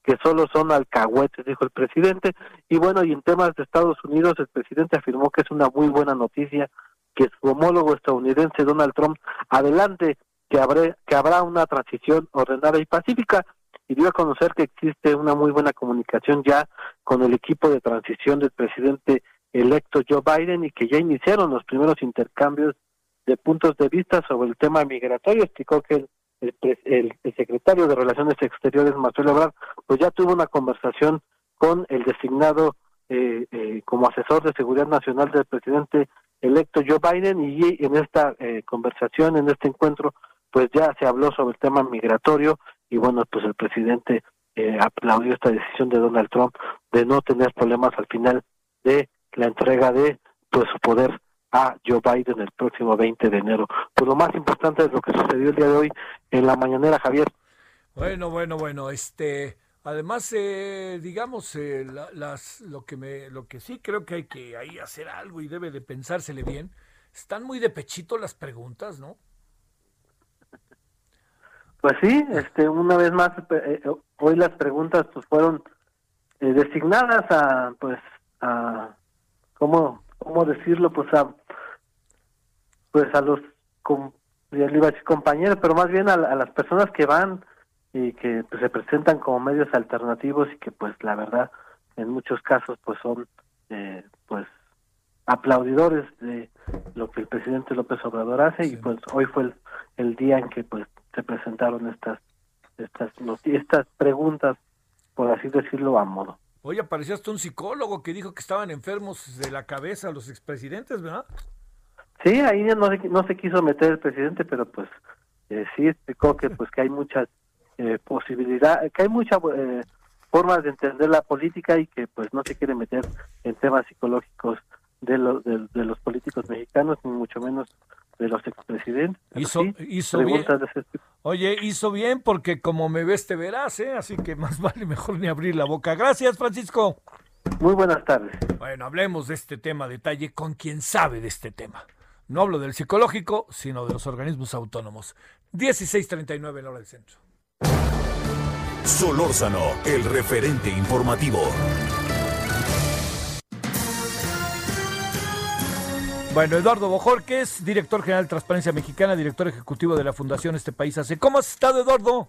que solo son alcahuetes, dijo el presidente. Y bueno, y en temas de Estados Unidos, el presidente afirmó que es una muy buena noticia que su homólogo estadounidense Donald Trump adelante que, que habrá una transición ordenada y pacífica y dio a conocer que existe una muy buena comunicación ya con el equipo de transición del presidente electo Joe Biden y que ya iniciaron los primeros intercambios de puntos de vista sobre el tema migratorio. Explicó que el, el, secretario de Relaciones Exteriores, Marcelo Ebrard, pues ya tuvo una conversación con el designado eh, eh, como asesor de seguridad nacional del presidente electo Joe Biden y en esta eh, conversación, en este encuentro, pues ya se habló sobre el tema migratorio y bueno, pues el presidente eh, aplaudió esta decisión de Donald Trump de no tener problemas al final de la entrega de pues su poder a Joe Biden el próximo 20 de enero. Pues lo más importante es lo que sucedió el día de hoy en la mañanera, Javier. Bueno, bueno, bueno, este además eh, digamos eh, las lo que me lo que sí creo que hay que ahí hacer algo y debe de pensársele bien. Están muy de pechito las preguntas, ¿no? Pues sí, este, una vez más, eh, eh, hoy las preguntas pues fueron eh, designadas a, pues, a, ¿cómo, cómo decirlo? Pues a, pues a los, compañeros, pero más bien a, las personas que van y que pues, se presentan como medios alternativos y que pues la verdad en muchos casos pues son pues aplaudidores de lo que el presidente López Obrador hace y pues hoy fue el, el día en que pues se presentaron estas estas estas preguntas por así decirlo a modo Oye, apareció hasta un psicólogo que dijo que estaban enfermos de la cabeza los expresidentes, ¿verdad? Sí, ahí no se, no se quiso meter el presidente, pero pues eh, sí explicó que pues que hay muchas eh, posibilidades, que hay muchas eh, formas de entender la política y que pues no se quiere meter en temas psicológicos de, los de los políticos mexicanos, ni mucho menos de los expresidentes. Hizo, hizo bien. Oye, hizo bien porque como me ves te verás, ¿eh? Así que más vale mejor ni abrir la boca. Gracias, Francisco. Muy buenas tardes. Bueno, hablemos de este tema a detalle con quien sabe de este tema. No hablo del psicológico, sino de los organismos autónomos. 16.39 en hora del centro. Solórzano, el referente informativo. Bueno, Eduardo Bojorques, director general de Transparencia Mexicana, director ejecutivo de la Fundación Este País Hace. ¿Cómo has estado, Eduardo?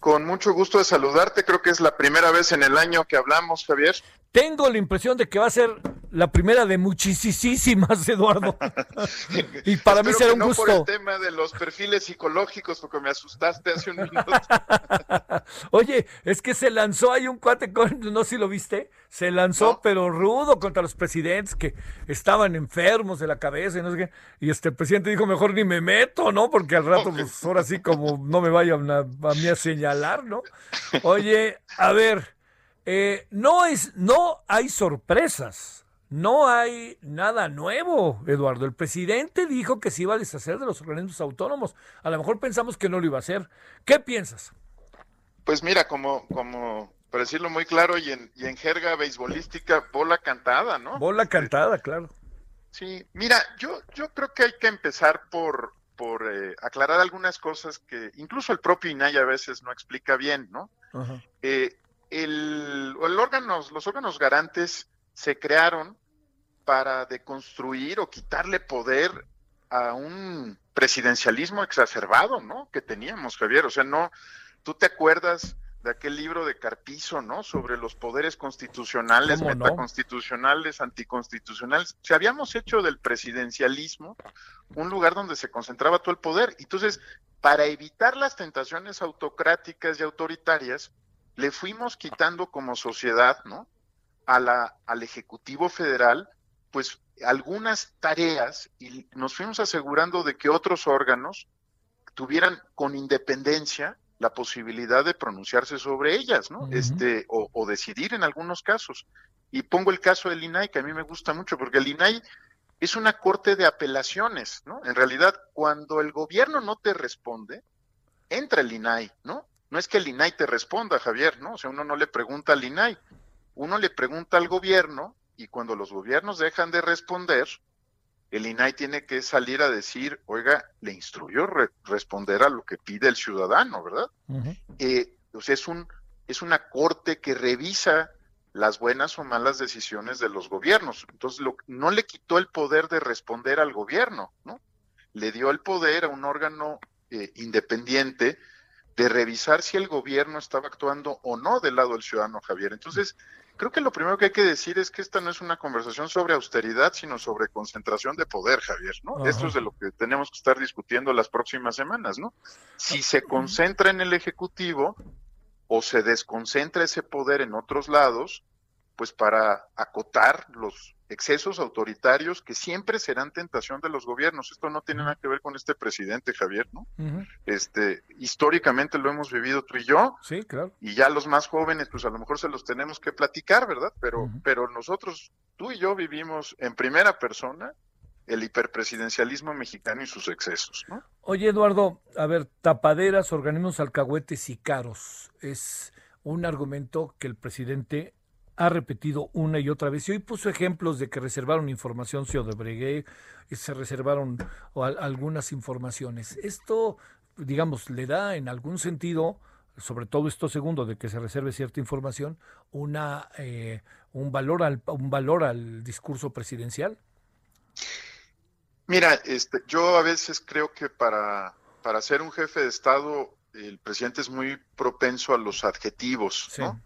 Con mucho gusto de saludarte. Creo que es la primera vez en el año que hablamos, Javier. Tengo la impresión de que va a ser la primera de muchísimas, Eduardo. y para mí será un gusto. por el tema de los perfiles psicológicos, porque me asustaste hace un minuto. Oye, es que se lanzó ahí un cuate con, no sé si lo viste, se lanzó pero rudo contra los presidentes que estaban enfermos de la cabeza y no sé qué. Y este presidente dijo, mejor ni me meto, ¿no? Porque al rato, pues ahora sí como no me vayan a, a mí a señalar, ¿no? Oye, a ver, eh, no, es, no hay sorpresas. No hay nada nuevo, Eduardo. El presidente dijo que se iba a deshacer de los organismos autónomos. A lo mejor pensamos que no lo iba a hacer. ¿Qué piensas? Pues mira, como, como para decirlo muy claro y en, y en jerga beisbolística, bola cantada, ¿no? Bola cantada, claro. Sí, mira, yo, yo creo que hay que empezar por, por eh, aclarar algunas cosas que incluso el propio INAI a veces no explica bien, ¿no? Eh, el, el órganos, los órganos garantes se crearon para deconstruir o quitarle poder a un presidencialismo exacerbado, ¿no? Que teníamos, Javier. O sea, no, tú te acuerdas de aquel libro de Carpizo, ¿no? Sobre los poderes constitucionales, metaconstitucionales, anticonstitucionales. Si habíamos hecho del presidencialismo un lugar donde se concentraba todo el poder. Entonces, para evitar las tentaciones autocráticas y autoritarias, le fuimos quitando como sociedad, ¿no? A la, al Ejecutivo Federal, pues algunas tareas y nos fuimos asegurando de que otros órganos tuvieran con independencia la posibilidad de pronunciarse sobre ellas, ¿no? Este, o, o, decidir en algunos casos. Y pongo el caso del INAI, que a mí me gusta mucho, porque el INAI es una corte de apelaciones, ¿no? En realidad, cuando el gobierno no te responde, entra el INAI, ¿no? No es que el INAI te responda, Javier, ¿no? O sea, uno no le pregunta al INAI, uno le pregunta al gobierno y cuando los gobiernos dejan de responder, el INAI tiene que salir a decir, oiga, le instruyó responder a lo que pide el ciudadano, ¿verdad? Eh, o sea, es, un, es una corte que revisa las buenas o malas decisiones de los gobiernos. Entonces, lo, no le quitó el poder de responder al gobierno, ¿no? Le dio el poder a un órgano eh, independiente de revisar si el gobierno estaba actuando o no del lado del ciudadano, Javier. Entonces, creo que lo primero que hay que decir es que esta no es una conversación sobre austeridad, sino sobre concentración de poder, Javier, ¿no? Esto es de lo que tenemos que estar discutiendo las próximas semanas, ¿no? Si se concentra en el Ejecutivo o se desconcentra ese poder en otros lados, pues para acotar los excesos autoritarios que siempre serán tentación de los gobiernos. Esto no tiene nada que ver con este presidente, Javier, ¿no? Este, históricamente lo hemos vivido tú y yo. Sí, claro. Y ya los más jóvenes, pues a lo mejor se los tenemos que platicar, ¿verdad? Pero, pero nosotros, tú y yo vivimos en primera persona el hiperpresidencialismo mexicano y sus excesos, ¿no? Oye, Eduardo, a ver, tapaderas, organismos alcahuetes y caros es un argumento que el presidente ha repetido una y otra vez. Y hoy puso ejemplos de que reservaron información y se reservaron algunas informaciones. Esto, digamos, le da en algún sentido, sobre todo esto segundo, de que se reserve cierta información, una eh, un valor al un valor al discurso presidencial. Mira, este, yo a veces creo que para, para ser un jefe de Estado, el presidente es muy propenso a los adjetivos, ¿no?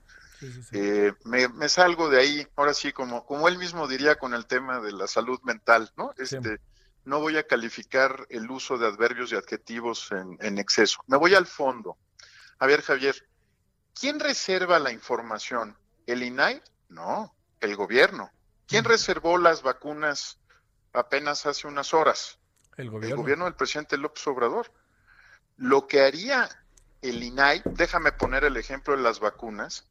Eh, me, salgo de ahí, ahora sí, como, como él mismo diría con el tema de la salud mental, ¿no? Este, No voy a calificar el uso de adverbios y adjetivos en, en exceso. Me voy al fondo. A ver, Javier, ¿quién reserva la información? ¿El INAI? No, el gobierno. ¿Quién reservó las vacunas apenas hace unas horas? El gobierno. El gobierno del presidente López Obrador. Lo que haría el INAI, déjame poner el ejemplo de las vacunas,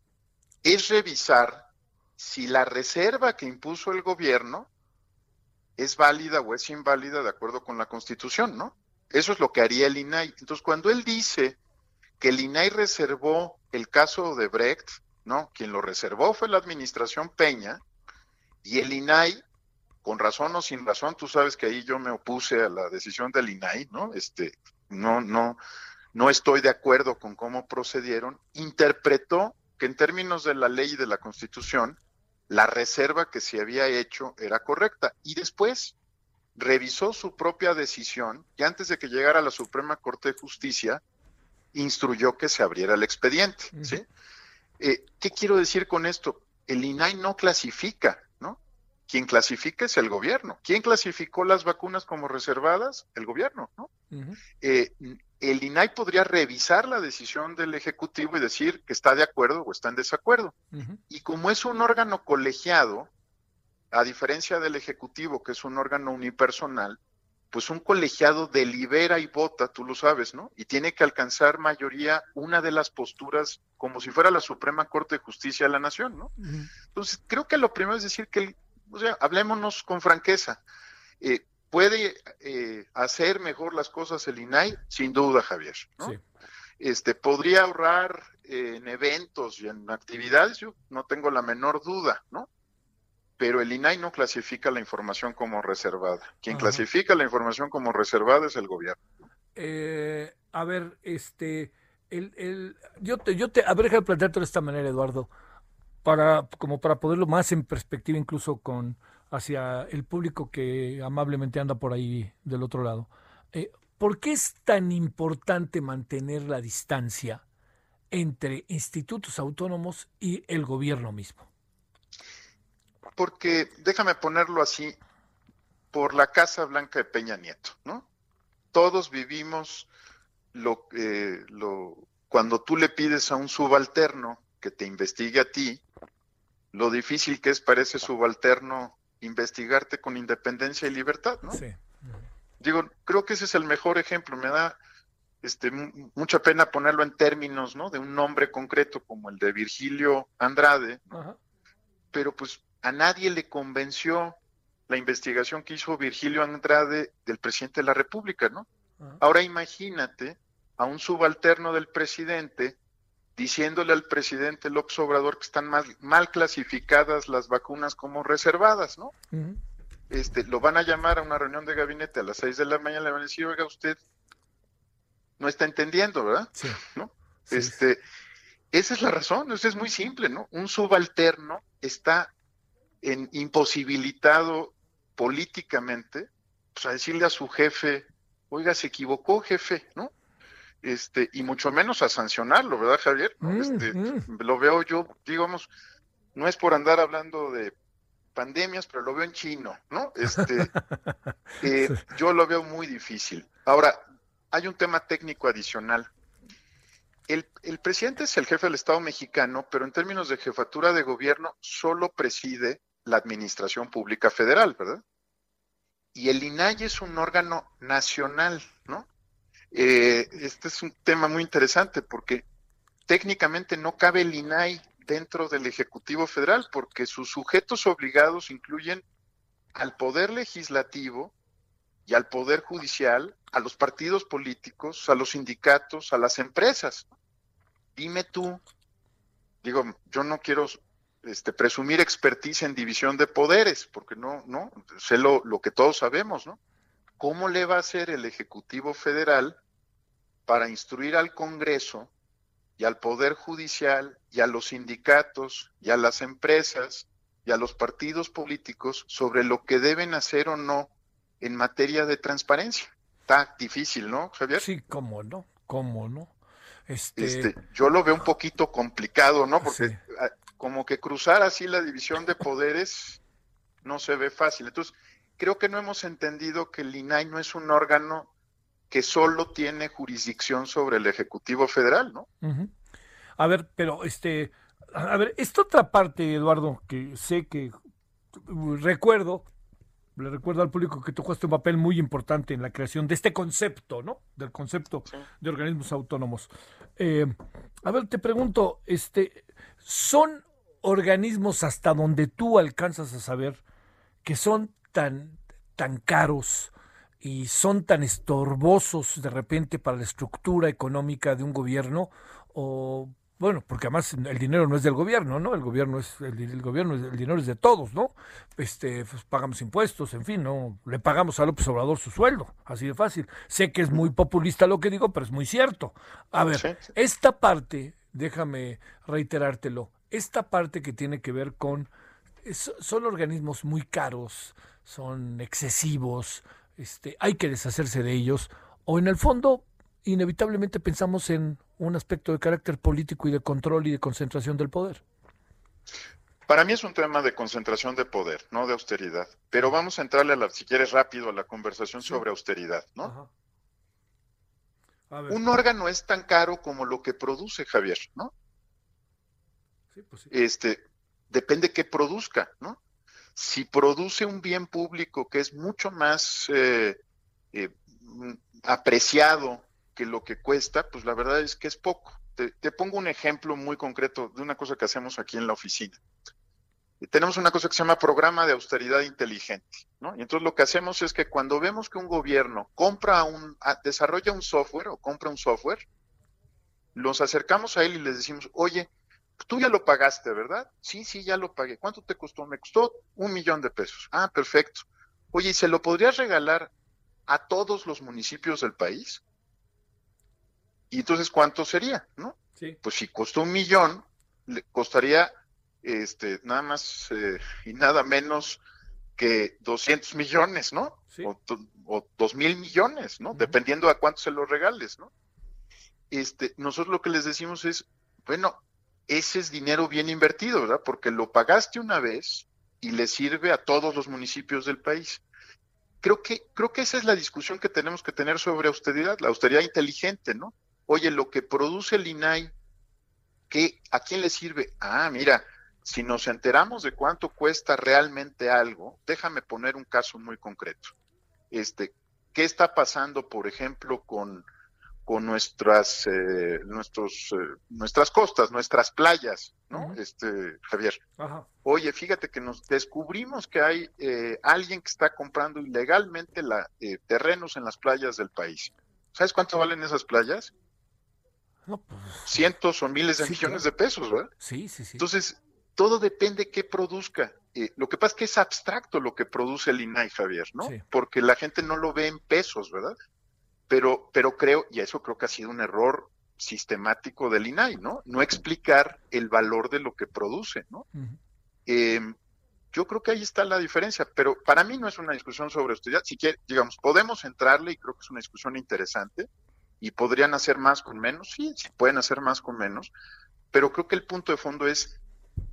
es revisar si la reserva que impuso el gobierno es válida o es inválida de acuerdo con la Constitución, ¿no? Eso es lo que haría el INAI. Entonces, cuando él dice que el INAI reservó el caso de Brecht, ¿no? Quien lo reservó fue la administración Peña, y el INAI, con razón o sin razón, tú sabes que ahí yo me opuse a la decisión del INAI, ¿no? Este, no, no, no estoy de acuerdo con cómo procedieron, interpretó que en términos de la ley y de la Constitución, la reserva que se había hecho era correcta. Y después revisó su propia decisión y antes de que llegara a la Suprema Corte de Justicia, instruyó que se abriera el expediente. ¿sí? Eh, ¿Qué quiero decir con esto? El INAI no clasifica, ¿no? Quien clasifica es el gobierno. ¿Quién clasificó las vacunas como reservadas? El gobierno, ¿no? Eh, el INAI podría revisar la decisión del Ejecutivo y decir que está de acuerdo o está en desacuerdo. Y como es un órgano colegiado, a diferencia del Ejecutivo, que es un órgano unipersonal, pues un colegiado delibera y vota, tú lo sabes, ¿no? Y tiene que alcanzar mayoría una de las posturas como si fuera la Suprema Corte de Justicia de la Nación, ¿no? Entonces, creo que lo primero es decir que, o sea, hablémonos con franqueza. Eh, ¿Puede eh, hacer mejor las cosas el INAI? Sin duda, Javier, ¿no? Sí. Este, ¿Podría ahorrar eh, en eventos y en actividades? Yo no tengo la menor duda, ¿no? pero el INAI no clasifica la información como reservada. Quien clasifica la información como reservada es el gobierno. Eh, a ver, este, el, el, yo te, yo te, a ver, déjame plantearte de esta manera, Eduardo, para, como para ponerlo más en perspectiva, incluso con hacia el público que amablemente anda por ahí del otro lado. Eh, ¿Por qué es tan importante mantener la distancia entre institutos autónomos y el gobierno mismo? porque, déjame ponerlo así, por la Casa Blanca de Peña Nieto, ¿no? Todos vivimos lo, eh, lo, cuando tú le pides a un subalterno que te investigue a ti, lo difícil que es para ese subalterno investigarte con independencia y libertad, ¿no? Sí. Digo, creo que ese es el mejor ejemplo. Me da este, mucha pena ponerlo en términos, ¿no? De un nombre concreto como el de Virgilio Andrade, pero pues a nadie le convenció la investigación que hizo Virgilio Andrade del presidente de la República, ¿no? Ahora imagínate a un subalterno del presidente diciéndole al presidente López Obrador que están mal, mal clasificadas las vacunas como reservadas, ¿no? Este, lo van a llamar a una reunión de gabinete a las seis de la mañana, le van a decir, oiga, usted no está entendiendo, ¿verdad? Sí. ¿No? este, esa es la razón, eso es muy simple, ¿no? Un subalterno está en imposibilitado políticamente, pues a decirle a su jefe, oiga, se equivocó, jefe, ¿no? Este, y mucho menos a sancionarlo, ¿verdad, Javier? Mm, este, mm. Lo veo yo, digamos, no es por andar hablando de pandemias, pero lo veo en chino, ¿no? Este, eh, yo lo veo muy difícil. Ahora, hay un tema técnico adicional. El, el, presidente es el jefe del Estado mexicano, pero en términos de jefatura de gobierno solo preside la Administración Pública Federal, ¿verdad? Y el INAI es un órgano nacional, ¿no? Eh, este es un tema muy interesante porque técnicamente no cabe el INAI dentro del Ejecutivo Federal porque sus sujetos obligados incluyen al Poder Legislativo y al Poder Judicial, a los partidos políticos, a los sindicatos, a las empresas. Dime tú, digo, yo no quiero este, presumir expertise en división de poderes, porque no, no, sé lo, lo que todos sabemos, ¿no? ¿Cómo le va a hacer el Ejecutivo Federal para instruir al Congreso y al Poder Judicial y a los sindicatos y a las empresas y a los partidos políticos sobre lo que deben hacer o no en materia de transparencia? Está difícil, ¿no, Javier? Sí, cómo no, cómo no. Este... este yo lo veo un poquito complicado, ¿no? Porque como que cruzar así la división de poderes no se ve fácil. Entonces, creo que no hemos entendido que el INAI no es un órgano que solo tiene jurisdicción sobre el Ejecutivo Federal, ¿no? A ver, pero este, a ver, esta otra parte, Eduardo, que sé que recuerdo, le recuerdo al público que tú jugaste un papel muy importante en la creación de este concepto, ¿no? Del concepto de organismos autónomos. Eh, a ver, te pregunto, este, ¿son organismos hasta donde tú alcanzas a saber que son tan, tan caros y son tan estorbosos de repente para la estructura económica de un gobierno o bueno, porque además el dinero no es del gobierno, ¿no? El gobierno es el, gobierno, el dinero es de todos, ¿no? Este, pues, pagamos impuestos, en fin, no le pagamos a López Obrador su sueldo, así de fácil. Sé que es muy populista lo que digo, pero es muy cierto. A ver, esta parte, déjame reiterártelo, esta parte que tiene que ver con son organismos muy caros, son excesivos, este, hay que deshacerse de ellos o en el fondo inevitablemente pensamos en un aspecto de carácter político y de control y de concentración del poder. Para mí es un tema de concentración de poder, no de austeridad. Pero vamos a entrarle, a la, si quieres rápido, a la conversación sobre austeridad, ¿no? Un órgano es tan caro como lo que produce, Javier, ¿no? Sí, pues sí. Este, depende qué produzca, ¿no? Si produce un bien público que es mucho más eh, eh, apreciado que lo que cuesta, pues la verdad es que es poco. Te, pongo un ejemplo muy concreto de una cosa que hacemos aquí en la oficina. tenemos una cosa que se llama programa de austeridad inteligente, ¿no? Y entonces lo que hacemos es que cuando vemos que un gobierno compra un, desarrolla un software o compra un software, los acercamos a él y les decimos, oye, tú ya lo pagaste, ¿verdad? Sí, sí, ya lo pagué. ¿Cuánto te costó? Me costó un millón de pesos. Ah, perfecto. Oye, ¿y se lo podrías regalar a todos los municipios del país? Y entonces, ¿cuánto sería? ¿No? Pues si costó un millón, le costaría este, nada más eh, y nada menos que 200 millones, ¿no? O, dos mil millones, ¿no? Dependiendo a cuánto se lo regales, ¿no? Este, nosotros lo que les decimos es, bueno, ese es dinero bien invertido, ¿verdad? Porque lo pagaste una vez y le sirve a todos los municipios del país. Creo que, creo que esa es la discusión que tenemos que tener sobre austeridad, la austeridad inteligente, ¿no? Oye, lo que produce el INAI, ¿qué, ¿a quién le sirve? Ah, mira, si nos enteramos de cuánto cuesta realmente algo, déjame poner un caso muy concreto. Este, ¿qué está pasando, por ejemplo, con, con nuestras, eh, nuestros, eh, nuestras costas, nuestras playas, ¿no? Este, Javier. Oye, fíjate que nos descubrimos que hay eh, alguien que está comprando ilegalmente la, terrenos en las playas del país. ¿Sabes cuánto valen esas playas? Pues, cientos o miles de millones de pesos, ¿verdad? Sí, sí, sí. Entonces, todo depende qué produzca. Eh, lo que pasa es que es abstracto lo que produce el INAI, Javier, ¿no? Porque la gente no lo ve en pesos, ¿verdad? Pero, pero creo, y eso creo que ha sido un error sistemático del INAI, ¿no? No explicar el valor de lo que produce, ¿no? Em, yo creo que ahí está la diferencia, pero para mí no es una discusión sobre estudiar. Si quiere, digamos, podemos entrarle y creo que es una discusión interesante, y podrían hacer más con menos, sí, sí pueden hacer más con menos, pero creo que el punto de fondo es,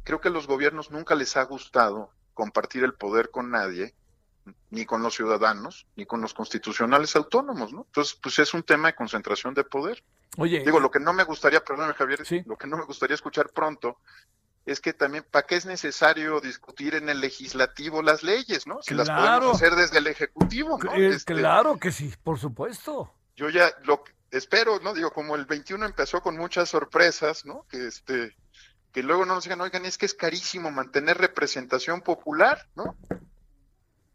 creo que a los gobiernos nunca les ha gustado compartir el poder con nadie, ni con los ciudadanos, ni con los constitucionales autónomos, ¿no? Entonces, pues es un tema de concentración de poder. Oye, digo, lo que no me gustaría, perdóname Javier, lo que no me gustaría escuchar pronto es que también, ¿para qué es necesario discutir en el legislativo las leyes, no? Si las podemos hacer desde el ejecutivo, ¿no? Este, claro que sí, por supuesto. Yo ya, lo, espero, ¿no? Digo, como el 21 empezó con muchas sorpresas, ¿no? Que este que luego no nos digan, oigan, es que es carísimo mantener representación popular, ¿no?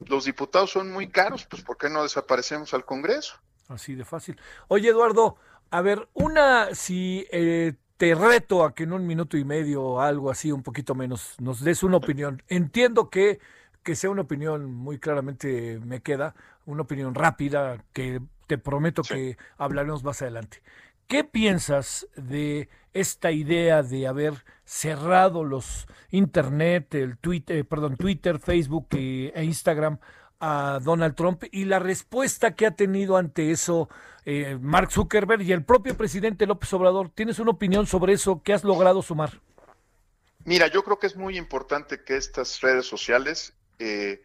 Los diputados son muy caros, pues ¿por qué no desaparecemos al Congreso? Así de fácil. Oye, Eduardo, a ver, una, si eh, te reto a que en un minuto y medio o algo así, un poquito menos, nos des una opinión. Entiendo que, que sea una opinión muy claramente me queda, una opinión rápida, que te prometo que hablaremos más adelante. ¿Qué piensas de esta idea de haber cerrado los internet, el Twitter, eh, perdón, Twitter, Facebook e Instagram a Donald Trump y la respuesta que ha tenido ante eso eh, Mark Zuckerberg y el propio presidente López Obrador? ¿Tienes una opinión sobre eso? ¿Qué has logrado sumar? Mira, yo creo que es muy importante que estas redes sociales eh,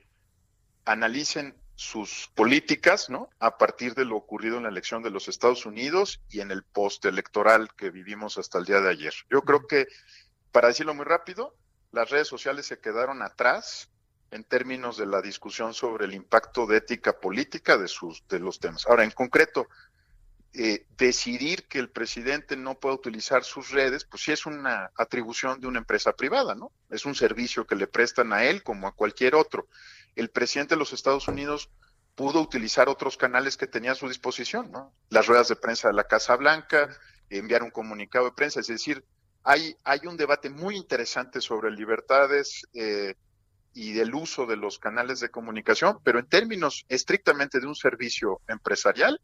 analicen sus políticas, ¿no? A partir de lo ocurrido en la elección de los Estados Unidos y en el postelectoral que vivimos hasta el día de ayer. Yo creo que, para decirlo muy rápido, las redes sociales se quedaron atrás en términos de la discusión sobre el impacto de ética política de sus de los temas. Ahora, en concreto, eh, decidir que el presidente no pueda utilizar sus redes, pues sí es una atribución de una empresa privada, ¿no? Es un servicio que le prestan a él como a cualquier otro el presidente de los Estados Unidos pudo utilizar otros canales que tenía a su disposición, ¿no? Las ruedas de prensa de la Casa Blanca, enviar un comunicado de prensa, es decir, hay, hay un debate muy interesante sobre libertades eh, y del uso de los canales de comunicación, pero en términos estrictamente de un servicio empresarial,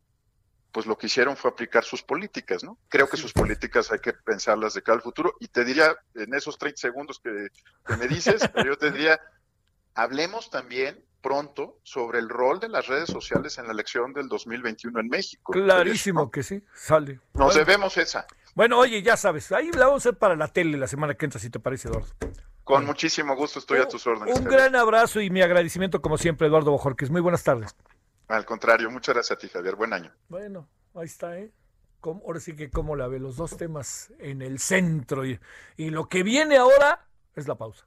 pues lo que hicieron fue aplicar sus políticas, ¿no? Creo que sus políticas hay que pensarlas de cara al futuro. Y te diría, en esos 30 segundos que, me dices, yo te diría, hablemos también pronto sobre el rol de las redes sociales en la elección del 2021 en México. Clarísimo que sí, sale. Nos debemos esa. Bueno, oye, ya sabes, ahí la vamos a hacer para la tele la semana que entra, si te parece, Eduardo. Con muchísimo gusto estoy a tus órdenes. Un gran abrazo y mi agradecimiento, como siempre, Eduardo Bojorquez. Muy buenas tardes. Al contrario, muchas gracias a ti, Javier. Buen año. Bueno, ahí está, ¿eh? ahora sí que cómo la ve, los dos temas en el centro. Y, y lo que viene ahora es la pausa.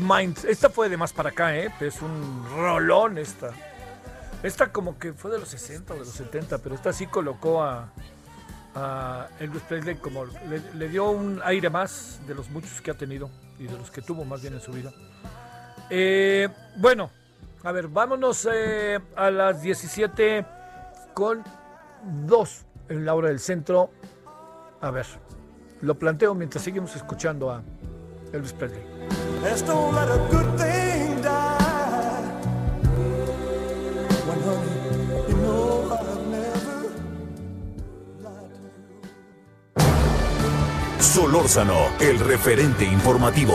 Minds. Esta fue de más para acá, ¿eh? Es un rolón esta. Esta como que fue de los 60 o de los 70, pero esta sí colocó a, Elvis Presley como le, le dio un aire más de los muchos que ha tenido y de los que tuvo más bien en su vida. Eh, bueno, a ver, vámonos eh, a las 17 con 2 en la hora del centro. A ver, lo planteo mientras seguimos escuchando a Elvis Presley. Just don't let a good thing die. When honey, you know I've never lied to you. Solórzano, el referente informativo.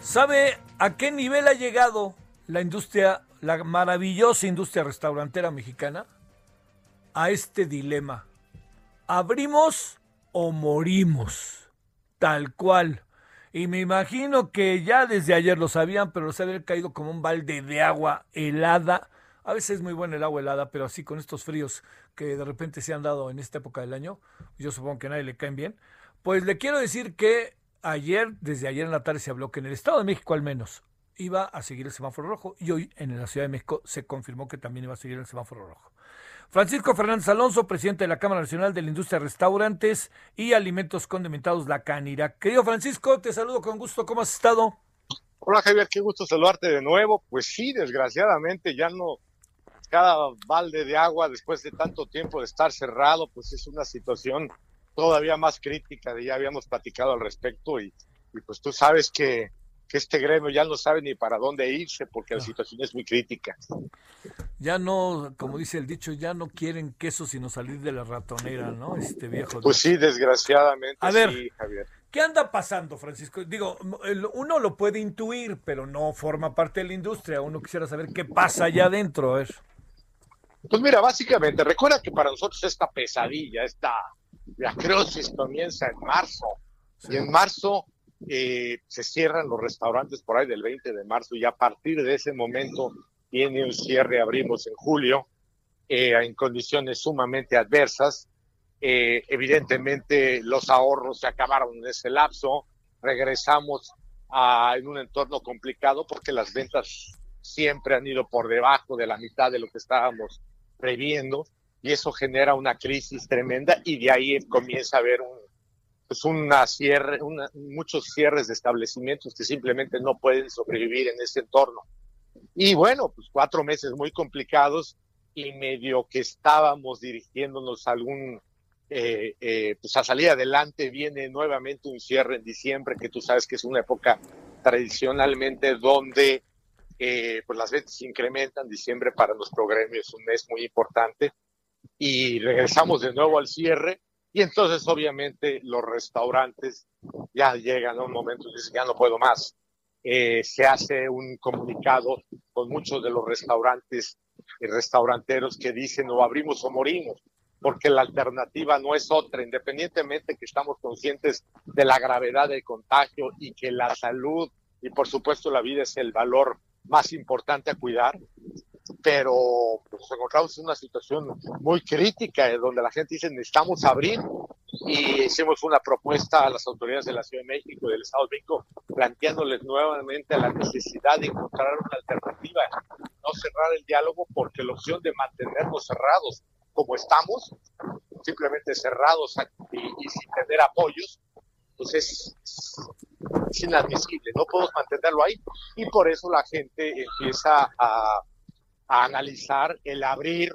¿Sabe a qué nivel ha llegado la industria, la maravillosa industria restaurantera mexicana? A este dilema. ¿Abrimos o morimos? Tal cual. Y me imagino que ya desde ayer lo sabían, pero se haber caído como un balde de agua helada. A veces es muy buena el agua helada, pero así con estos fríos que de repente se han dado en esta época del año, yo supongo que a nadie le caen bien. Pues le quiero decir que ayer, desde ayer en la tarde se habló que en el Estado de México al menos iba a seguir el semáforo rojo y hoy en la Ciudad de México se confirmó que también iba a seguir el semáforo rojo. Francisco Fernández Alonso, presidente de la Cámara Nacional de la Industria de Restaurantes y Alimentos Condimentados, la Canira. Querido Francisco, te saludo con gusto. ¿Cómo has estado? Hola Javier, qué gusto saludarte de nuevo. Pues sí, desgraciadamente ya no, cada balde de agua después de tanto tiempo de estar cerrado, pues es una situación todavía más crítica, de ya habíamos platicado al respecto y, y pues tú sabes que, que, este gremio ya no sabe ni para dónde irse porque la situación es muy crítica. Ya no, como dice el dicho, ya no quieren queso sino salir de la ratonera, ¿no? Este viejo. Pues sí, desgraciadamente. A ver, Javier. ¿Qué anda pasando, Francisco? Digo, uno lo puede intuir, pero no forma parte de la industria. Uno quisiera saber qué pasa allá adentro. A ver. Pues mira, básicamente, recuerda que para nosotros esta pesadilla, esta la crisis comienza en marzo. Sí. Y en marzo eh, se cierran los restaurantes por ahí del 20 de marzo y a partir de ese momento tiene un cierre, abrimos en julio, eh, en condiciones sumamente adversas. Eh, evidentemente los ahorros se acabaron en ese lapso, regresamos a, en un entorno complicado porque las ventas siempre han ido por debajo de la mitad de lo que estábamos previendo y eso genera una crisis tremenda y de ahí comienza a haber un, pues una cierre, muchos cierres de establecimientos que simplemente no pueden sobrevivir en ese entorno. Y bueno, pues cuatro meses muy complicados y medio que estábamos dirigiéndonos a algún, eh, eh, pues a salir adelante, viene nuevamente un cierre en diciembre, que tú sabes que es una época tradicionalmente donde eh, pues las ventas se incrementan, diciembre para nuestro gremio es un mes muy importante, y regresamos de nuevo al cierre, y entonces obviamente los restaurantes ya llegan a un momento y dicen, ya no puedo más. se hace un comunicado con muchos de los restaurantes restauranteros que dicen o abrimos o morimos, porque la alternativa no es otra, independientemente que estamos conscientes de la gravedad del contagio y que la salud y por supuesto la vida es el valor más importante a cuidar, pero pues, nos encontramos en una situación muy crítica donde la gente dice necesitamos abrir y hicimos una propuesta a las autoridades de la Ciudad de México y del Estado de México planteándoles nuevamente la necesidad de encontrar una alternativa, no cerrar el diálogo porque la opción de mantenernos cerrados como estamos, simplemente cerrados y, sin tener apoyos, pues es, es inadmisible, no podemos mantenerlo ahí y por eso la gente empieza a a analizar el abrir,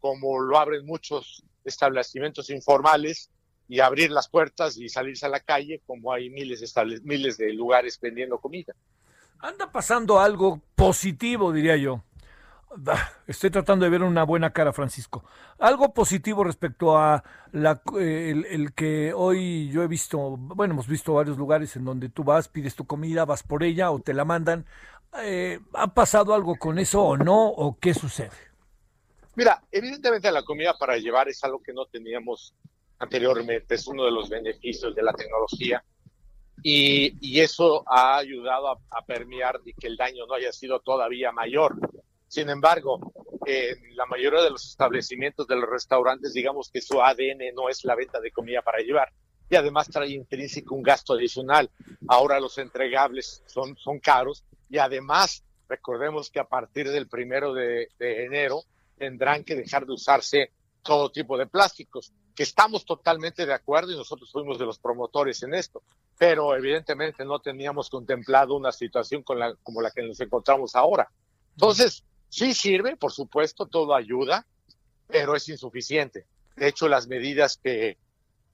como lo abren muchos establecimientos informales, y abrir las puertas y salirse a la calle, como hay miles de, miles de lugares vendiendo comida. Anda pasando algo positivo, diría yo. Estoy tratando de ver una buena cara, Francisco. Algo positivo respecto a la, el, el, que hoy yo he visto, bueno, hemos visto varios lugares en donde tú vas, pides tu comida, vas por ella o te la mandan eh, ¿Ha pasado algo con eso o no? ¿O qué sucede? Mira, evidentemente la comida para llevar es algo que no teníamos anteriormente, es uno de los beneficios de la tecnología y, y eso ha ayudado a, a, permear y que el daño no haya sido todavía mayor. Sin embargo, en la mayoría de los establecimientos de los restaurantes, digamos que su ADN no es la venta de comida para llevar y además trae intrínseco un gasto adicional. Ahora los entregables son, son caros y además recordemos que a partir del primero de, enero tendrán que dejar de usarse todo tipo de plásticos, que estamos totalmente de acuerdo y nosotros fuimos de los promotores en esto, pero evidentemente no teníamos contemplado una situación con la, como la que nos encontramos ahora. Entonces, sí sirve, por supuesto, todo ayuda, pero es insuficiente. De hecho, las medidas que,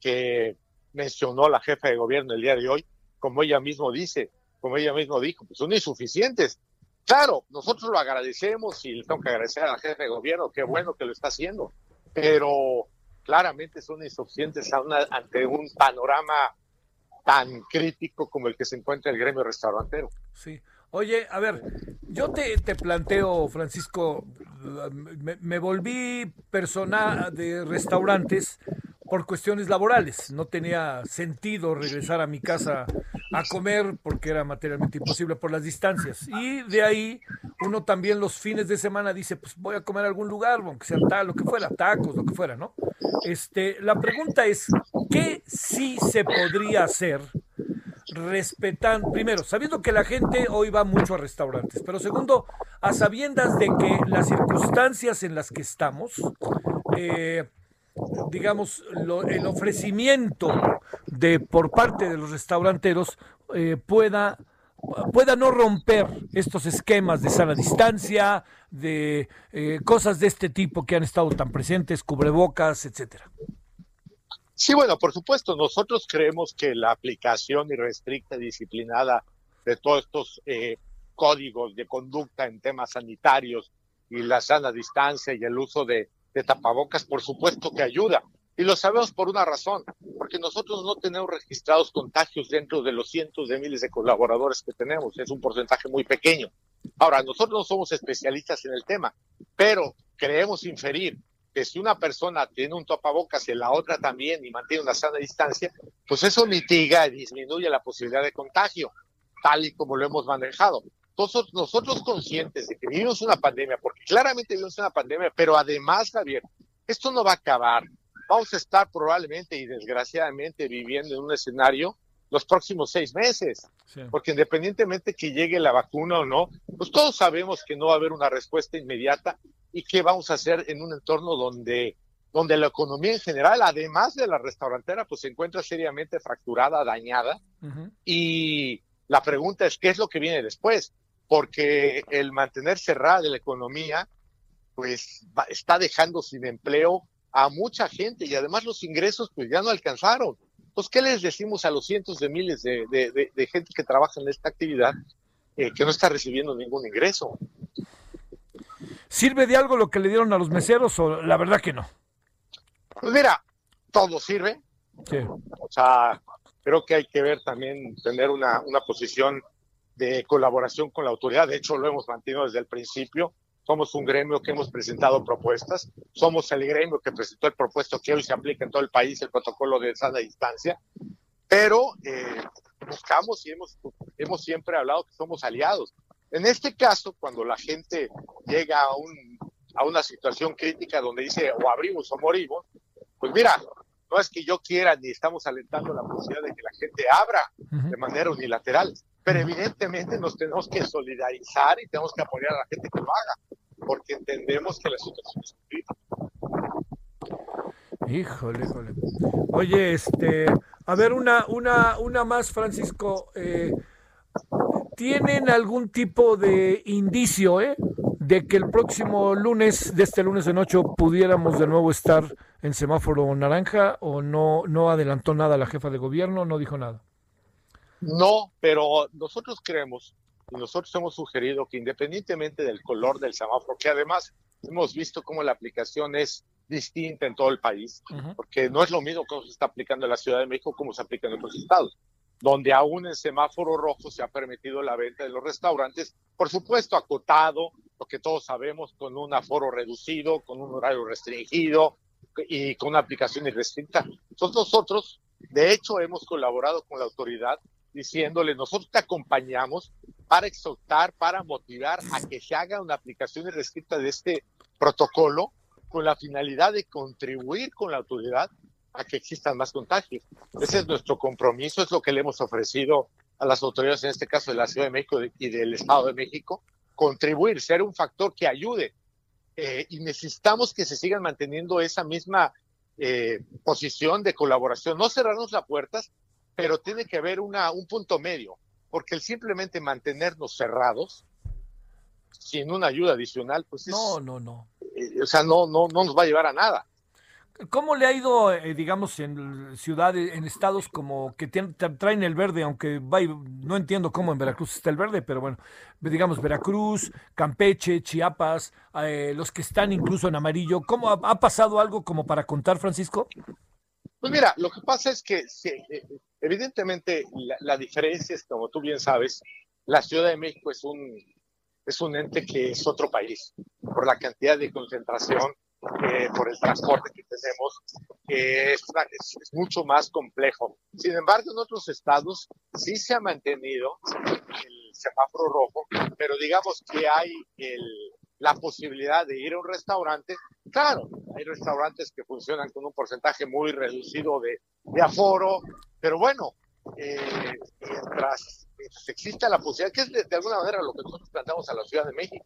que mencionó la jefa de gobierno el día de hoy, como ella mismo dice, como ella mismo dijo, pues son insuficientes. Claro, nosotros lo agradecemos y le tengo que agradecer a la jefa de gobierno, qué bueno que lo está haciendo, pero claramente son insuficientes ante un panorama tan crítico como el que se encuentra el gremio restaurantero. Sí. Oye, a ver, yo te, te planteo, Francisco, me, me volví persona de restaurantes por cuestiones laborales. No tenía sentido regresar a mi casa a comer porque era materialmente imposible por las distancias. Y de ahí uno también los fines de semana dice, pues voy a comer a algún lugar, aunque sea tal, lo que fuera, tacos, lo que fuera, ¿no? Este, la pregunta es, ¿qué sí se podría hacer respetando, primero, sabiendo que la gente hoy va mucho a restaurantes, pero segundo, a sabiendas de que las circunstancias en las que estamos, eh, digamos, el ofrecimiento de por parte de los restauranteros eh, pueda pueda no romper estos esquemas de sana distancia, de eh, cosas de este tipo que han estado tan presentes, cubrebocas, etcétera. Sí, bueno, por supuesto, nosotros creemos que la aplicación irrestricta y disciplinada de todos estos eh, códigos de conducta en temas sanitarios y la sana distancia y el uso de de tapabocas, por supuesto que ayuda. Y lo sabemos por una razón, porque nosotros no tenemos registrados contagios dentro de los cientos de miles de colaboradores que tenemos. Es un porcentaje muy pequeño. Ahora, nosotros no somos especialistas en el tema, pero creemos inferir que si una persona tiene un tapabocas y la otra también y mantiene una sana distancia, pues eso mitiga y disminuye la posibilidad de contagio, tal y como lo hemos manejado. Nosotros, nosotros conscientes de que vivimos una pandemia, porque claramente vivimos una pandemia, pero además, Javier, esto no va a acabar. Vamos a estar probablemente y desgraciadamente viviendo en un escenario los próximos seis meses, porque independientemente que llegue la vacuna o no, pues todos sabemos que no va a haber una respuesta inmediata y qué vamos a hacer en un entorno donde, donde la economía en general, además de la restaurantera, pues se encuentra seriamente fracturada, dañada. Y la pregunta es, ¿qué es lo que viene después? Porque el mantener cerrada la economía, pues está dejando sin empleo a mucha gente y además los ingresos pues ya no alcanzaron. Pues, ¿qué les decimos a los cientos de miles de, de, gente que trabaja en esta actividad eh, que no está recibiendo ningún ingreso? ¿Sirve de algo lo que le dieron a los meseros o la verdad que no? Pues mira, todo sirve. Sí. O sea, creo que hay que ver también, tener una, una posición de colaboración con la autoridad. De hecho, lo hemos mantenido desde el principio. Somos un gremio que hemos presentado propuestas. Somos el gremio que presentó el propuesto que hoy se aplica en todo el país, el protocolo de sana distancia. Pero eh, buscamos y hemos, hemos siempre hablado que somos aliados. En este caso, cuando la gente llega a, un, a una situación crítica donde dice o abrimos o morimos, pues mira, no es que yo quiera ni estamos alentando la posibilidad de que la gente abra de manera unilateral, pero evidentemente nos tenemos que solidarizar y tenemos que apoyar a la gente que lo haga, porque entendemos que la situación es crítica. Híjole, híjole. Oye, este, a ver, una, una, una más, Francisco. Eh, ¿Tienen algún tipo de indicio eh, de que el próximo lunes, de este lunes en ocho, pudiéramos de nuevo estar en semáforo naranja o no, no adelantó nada la jefa de gobierno, no dijo nada? No, pero nosotros creemos y nosotros hemos sugerido que independientemente del color del semáforo, que además hemos visto cómo la aplicación es distinta en todo el país, porque no es lo mismo que se está aplicando en la Ciudad de México como se aplica en otros estados donde aún en semáforo rojo se ha permitido la venta de los restaurantes, por supuesto acotado, lo que todos sabemos, con un aforo reducido, con un horario restringido y con una aplicación irrestricta. Entonces nosotros, de hecho, hemos colaborado con la autoridad diciéndole, nosotros te acompañamos para exhortar, para motivar a que se haga una aplicación irrestricta de este protocolo con la finalidad de contribuir con la autoridad a que existan más contagios. Ese es nuestro compromiso, es lo que le hemos ofrecido a las autoridades, en este caso de la Ciudad de México y del Estado de México, contribuir, ser un factor que ayude. Eh, y necesitamos que se sigan manteniendo esa misma eh, posición de colaboración. No cerrarnos las puertas, pero tiene que haber una, un punto medio, porque el simplemente mantenernos cerrados, sin una ayuda adicional, pues no, no, no. Eh, o sea, no, no, no nos va a llevar a nada. ¿Cómo le ha ido, eh, digamos, en ciudades, en estados como que traen el verde, aunque no entiendo cómo en Veracruz está el verde, pero bueno, digamos Veracruz, Campeche, Chiapas, eh, los que están incluso en amarillo, ¿cómo ha, pasado algo como para contar, Francisco? Pues mira, lo que pasa es que eh, evidentemente la, la, diferencia es, como tú bien sabes, la Ciudad de México es un, es un ente que es otro país, por la cantidad de concentración eh, por el transporte que tenemos, es, es, mucho más complejo. Sin embargo, en otros estados sí se ha mantenido el semáforo rojo, pero digamos que hay el, la posibilidad de ir a un restaurante. Claro, hay restaurantes que funcionan con un porcentaje muy reducido de, aforo, pero bueno, eh, mientras, exista la posibilidad, que es de, alguna manera lo que nosotros planteamos a la Ciudad de México,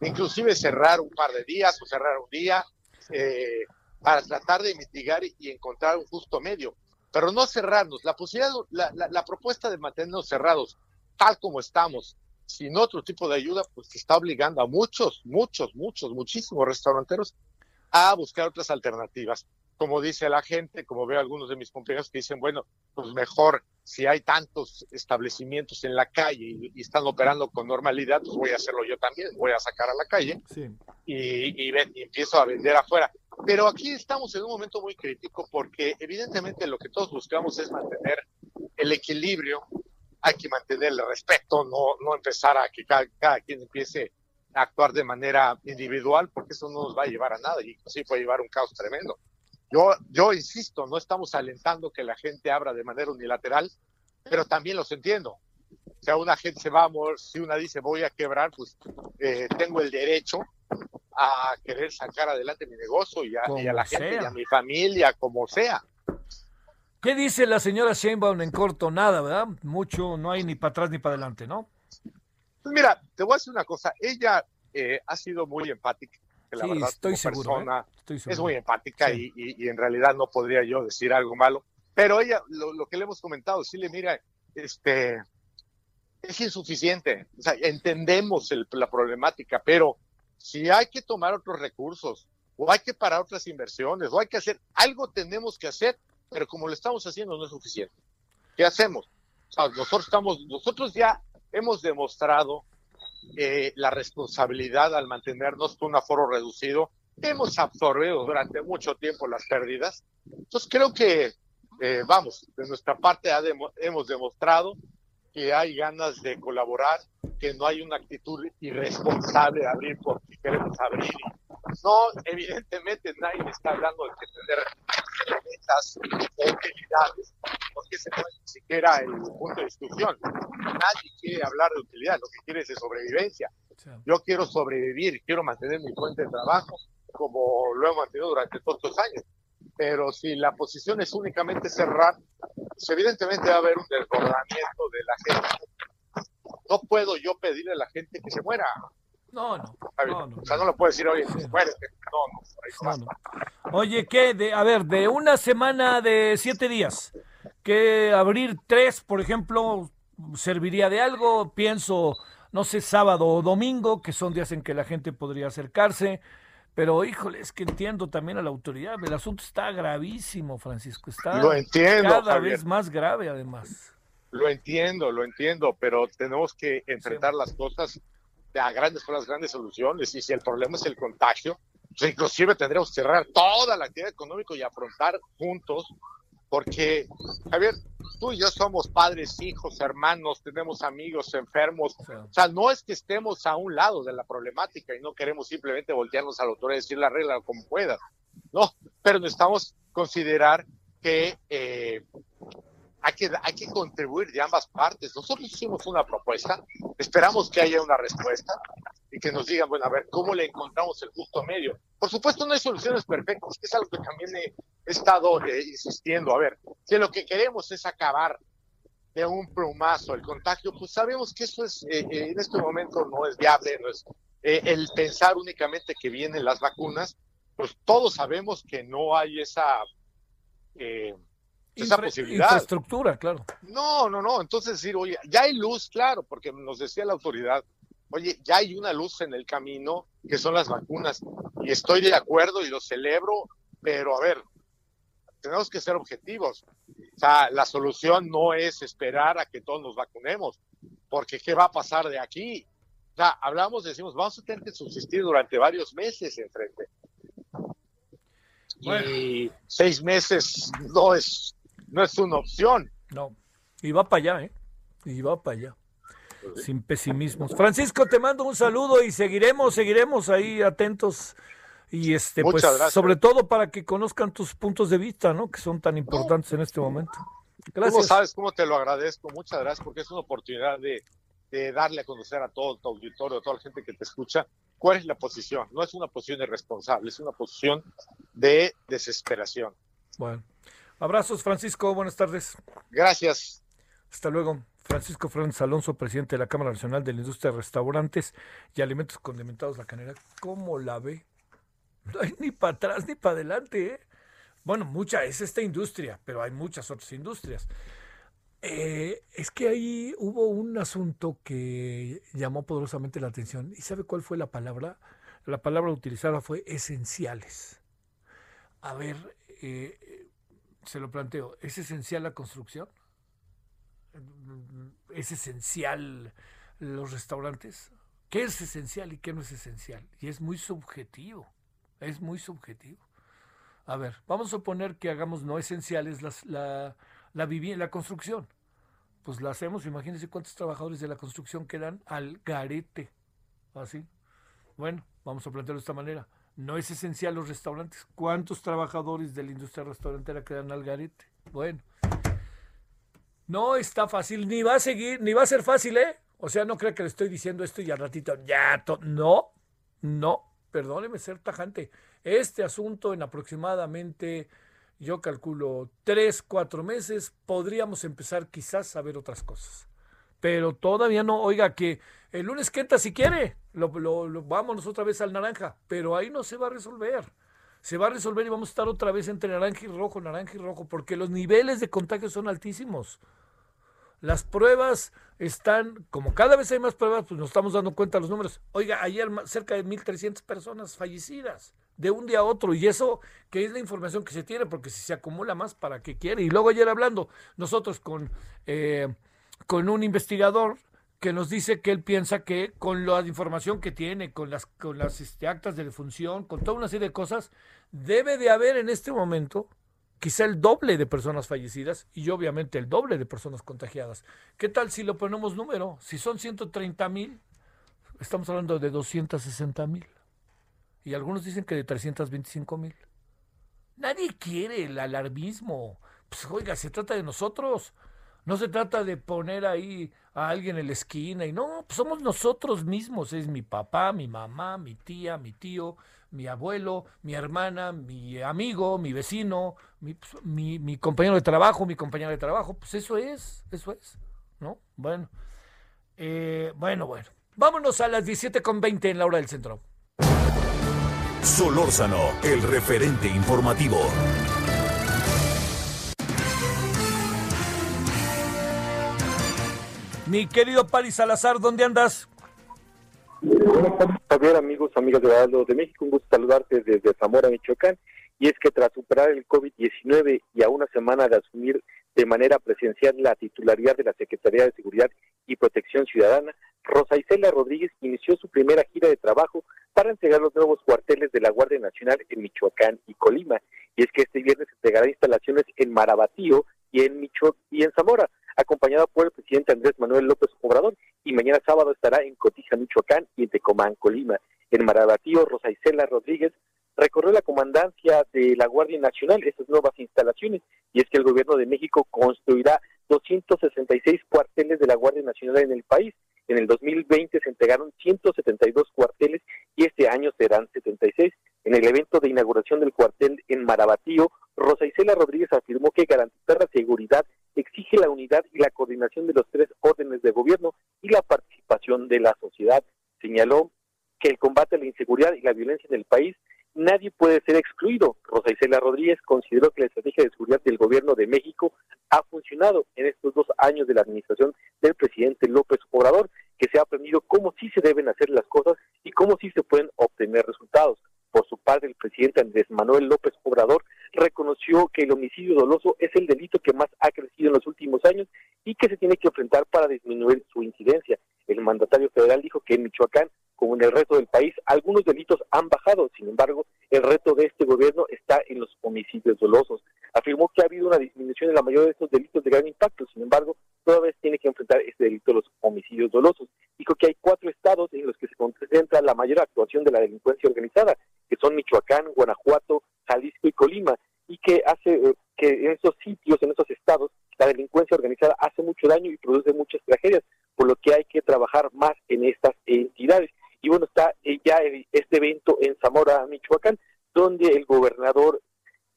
inclusive cerrar un par de días o cerrar un día eh, para tratar de mitigar y, encontrar un justo medio, pero no cerrarnos. La posibilidad, la, propuesta de mantenernos cerrados, tal como estamos, sin otro tipo de ayuda, pues está obligando a muchos, muchos, muchos, muchísimos restauranteros a buscar otras alternativas como dice la gente, como veo algunos de mis compañeros que dicen, bueno, pues mejor si hay tantos establecimientos en la calle y, están operando con normalidad, pues voy a hacerlo yo también, voy a sacar a la calle y, y, y, empiezo a vender afuera. Pero aquí estamos en un momento muy crítico porque evidentemente lo que todos buscamos es mantener el equilibrio, hay que mantener el respeto, no, no empezar a que cada, cada quien empiece actuar de manera individual, porque eso no nos va a llevar a nada y sí puede llevar un caos tremendo. Yo, yo insisto, no estamos alentando que la gente abra de manera unilateral, pero también los entiendo. O sea, una gente se va a morir, si una dice voy a quebrar, pues eh, tengo el derecho a querer sacar adelante mi negocio y a, y a la gente y a mi familia, como sea. ¿Qué dice la señora Sheinbaum en corto? Nada, ¿verdad? Mucho, no hay ni para atrás ni para adelante, ¿no? Pues mira, te voy a decir una cosa. Ella eh, ha sido muy empática. que la Sí, verdad, estoy como seguro, persona, ¿eh? Estoy es seguro. muy empática Sí. y, y- y en realidad no podría yo decir algo malo. Pero ella, lo, lo que le hemos comentado, sí le mira, este, es insuficiente. O sea, entendemos el- la problemática, pero si hay que tomar otros recursos, o hay que parar otras inversiones, o hay que hacer, algo tenemos que hacer, pero como lo estamos haciendo no es suficiente. ¿Qué hacemos? O sea, nosotros estamos, nosotros ya hemos demostrado eh, la responsabilidad al mantenernos un aforo reducido. Hemos absorbido durante mucho tiempo las pérdidas. Entonces creo que, eh, vamos, de nuestra parte ha hemos demostrado que hay ganas de colaborar, que no hay una actitud irresponsable de abrir porque queremos abrir. No, evidentemente nadie está hablando de que tener metas o utilidades, porque no es ni siquiera el punto de discusión. Nadie quiere hablar de utilidad, lo que quiere es de sobrevivencia. Yo quiero sobrevivir, quiero mantener mi fuente de trabajo como lo he mantenido durante todos estos años. Pero si la posición es únicamente cerrar, pues evidentemente va a haber un desbordamiento de la gente. No puedo yo pedirle a la gente que se muera. No, no. no, no. o sea, no lo puedo decir, oye, muérete. No, no. Oye, ¿qué? De, a ver, de una semana de siete días, que abrir tres, por ejemplo, serviría de algo? Pienso, no sé, sábado o domingo, que son días en que la gente podría acercarse. Pero, híjole, es que entiendo también a la autoridad. El asunto está gravísimo, Francisco. Está Lo entiendo, cada Javier. vez más grave, además. Lo entiendo, lo entiendo, pero tenemos que enfrentar las cosas a grandes las grandes soluciones. Y si el problema es el contagio, pues inclusive tendremos que cerrar toda la actividad económica y afrontar juntos, porque, Javier, tú y yo somos padres, hijos, hermanos, tenemos amigos enfermos. O sea, no es que estemos a un lado de la problemática y no queremos simplemente voltearnos a la autoridad y decir la regla como puedas. No, pero necesitamos considerar que eh, hay que, hay que contribuir de ambas partes. Nosotros hicimos una propuesta, esperamos que haya una respuesta y que nos digan, bueno, a ver, ¿cómo le encontramos el justo medio? Por supuesto, no hay soluciones perfectas, que es algo que también he, estado eh, insistiendo. A ver, si lo que queremos es acabar de un plumazo el contagio, pues sabemos que eso es, eh, eh, en este momento no es viable, no es eh, el pensar únicamente que vienen las vacunas, pues todos sabemos que no hay esa... eh, esa Infra- posibilidad. Infraestructura, claro. No, no, no. Entonces decir, oye, ya hay luz, claro, porque nos decía la autoridad, oye, ya hay una luz en el camino que son las vacunas. Y estoy de acuerdo y lo celebro, pero a ver, tenemos que ser objetivos. O sea, la solución no es esperar a que todos nos vacunemos, porque ¿qué va a pasar de aquí? O sea, hablamos, decimos, vamos a tener que subsistir durante varios meses enfrente. Y seis meses no es, no es una opción. No. Y va para allá, ¿eh? Y va para allá. Sin pesimismos. Francisco, te mando un saludo y seguiremos, seguiremos ahí atentos. Y este, Muchas pues, gracias. sobre todo para que conozcan tus puntos de vista, ¿no? Que son tan importantes en este momento. Tú Gracias. sabes cómo te lo agradezco. Muchas gracias porque es una oportunidad de, de darle a conocer a todo tu auditorio, a toda la gente que te escucha, cuál es la posición. No es una posición irresponsable, es una posición de desesperación. Bueno. Abrazos, Francisco. Buenas tardes. Gracias. Hasta luego. Francisco Fernández Alonso, presidente de la Cámara Nacional de la Industria de Restaurantes y Alimentos Condimentados La Canera. ¿Cómo la ve? No hay ni para atrás ni para adelante, ¿eh? Bueno, mucha es esta industria, pero hay muchas otras industrias. Eh, es que ahí hubo un asunto que llamó poderosamente la atención. ¿Y sabe cuál fue la palabra? La palabra utilizada fue esenciales. A ver, eh, se lo planteo. ¿Es esencial la construcción? ¿Es esencial los restaurantes? ¿Qué es esencial y qué no es esencial? Y es muy subjetivo. Es muy subjetivo. A ver, vamos a suponer que hagamos no esenciales las, la, la la construcción. Pues la hacemos, imagínense cuántos trabajadores de la construcción quedan al garete. Así. Bueno, vamos a plantearlo de esta manera. No es esencial los restaurantes. ¿Cuántos trabajadores de la industria restaurantera quedan al garete? Bueno, no está fácil, ni va a seguir, ni va a ser fácil, ¿eh? O sea, no creo que le estoy diciendo esto y al ratito, ya, no, no, perdóneme ser tajante. Este asunto en aproximadamente, yo calculo, tres, cuatro meses, podríamos empezar quizás a ver otras cosas. Pero todavía no, oiga, que el lunes quenta si quiere, lo, lo, vámonos otra vez al naranja, pero ahí no se va a resolver. Se va a resolver y vamos a estar otra vez entre naranja y rojo, naranja y rojo, porque los niveles de contagio son altísimos. Las pruebas están, como cada vez hay más pruebas, pues nos estamos dando cuenta los números. Oiga, ayer cerca de 1.300 personas fallecidas de un día a otro. Y eso que es la información que se tiene, porque si se acumula más, ¿para qué quiere? Y luego ayer hablando, nosotros con, eh, con un investigador que nos dice que él piensa que con la información que tiene, con las, con las este, actas de defunción, con toda una serie de cosas, debe de haber en este momento quizá el doble de personas fallecidas y obviamente el doble de personas contagiadas. ¿Qué tal si lo ponemos número? Si son 130 mil, estamos hablando de 260 mil. Y algunos dicen que de 325 mil. Nadie quiere el alarmismo. Pues oiga, se trata de nosotros. No se trata de poner ahí a alguien en la esquina y no, pues somos nosotros mismos. Es mi papá, mi mamá, mi tía, mi tío, mi abuelo, mi hermana, mi amigo, mi vecino, mi, pues, compañero de trabajo, mi compañera de trabajo. Pues eso es, eso es, ¿no? Bueno, eh, bueno, bueno. Vámonos a las 17.20 en la hora del centro. Solórzano, el referente informativo. Mi querido Pari Salazar, ¿dónde andas? Buenas tardes, Javier, amigos, amigas de Aldo de México. Un gusto saludarte desde Zamora, Michoacán. Y es que tras superar el COVID-19 y a una semana de asumir de manera presencial la titularidad de la Secretaría de Seguridad y Protección Ciudadana, Rosa Isela Rodríguez inició su primera gira de trabajo para entregar los nuevos cuarteles de la Guardia Nacional en Michoacán y Colima. Y es que este viernes entregará instalaciones en Marabatío y en Micho y en Zamora acompañado por el presidente Andrés Manuel López Obrador, y mañana sábado estará en Cotija, Michoacán, y en Tecomán, Colima. En Marabatío, Rosa Isela Rodríguez recorrió la comandancia de la Guardia Nacional estas nuevas instalaciones, y es que el gobierno de México construirá 266 cuarteles de la Guardia Nacional en el país. En el 2020 se entregaron 172 cuarteles y este año serán 76. En el evento de inauguración del cuartel en Marabatío, Rosa Isela Rodríguez afirmó que garantizar la seguridad exige la unidad y la coordinación de los tres órdenes de gobierno y la participación de la sociedad. Señaló que el combate a la inseguridad y la violencia en el país nadie puede ser excluido. Rosa Isela Rodríguez consideró que la estrategia de seguridad del gobierno de México ha funcionado en estos dos años de la administración del presidente López Obrador, que se ha aprendido cómo sí se deben hacer las cosas y cómo sí se pueden obtener resultados. Por su parte, el presidente Andrés Manuel López Obrador reconoció que el homicidio doloso es el delito que más ha crecido en los últimos años y que se tiene que enfrentar para disminuir su incidencia. El mandatario federal dijo que en Michoacán, en el resto del país, algunos delitos han bajado. Sin embargo, el reto de este gobierno está en los homicidios dolosos. Afirmó que ha habido una disminución en la mayoría de estos delitos de gran impacto. Sin embargo, todavía tiene que enfrentar este delito de los homicidios dolosos. Dijo que hay cuatro estados en los que se concentra la mayor actuación de la delincuencia organizada que son Michoacán, Guanajuato, Jalisco y Colima, y que hace eh, que en esos sitios, en esos estados, la delincuencia organizada hace mucho daño y produce muchas tragedias, por lo que hay que trabajar más en estas entidades. Bueno, está eh, ya este evento en Zamora, Michoacán, donde el gobernador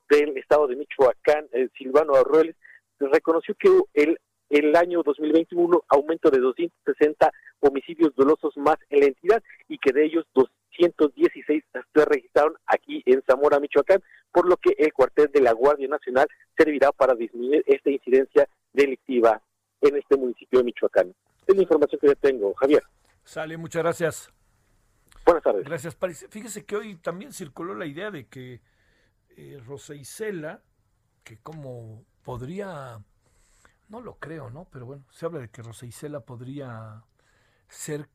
del estado de Michoacán, eh, Silvano Arrueles, reconoció que el, el año 2021 aumento de 260 homicidios dolosos más en la entidad y que de ellos dos, 116 se registraron aquí en Zamora, Michoacán, por lo que el cuartel de la Guardia Nacional servirá para disminuir esta incidencia delictiva en este municipio de Michoacán. Es la información que yo tengo, Javier. Sale, muchas gracias. Buenas tardes. Gracias, París. Fíjese que hoy también circuló la idea de que eh, Rosa Isela, que como podría, no lo creo, ¿no? Pero bueno, se habla de que Rosa Isela podría ser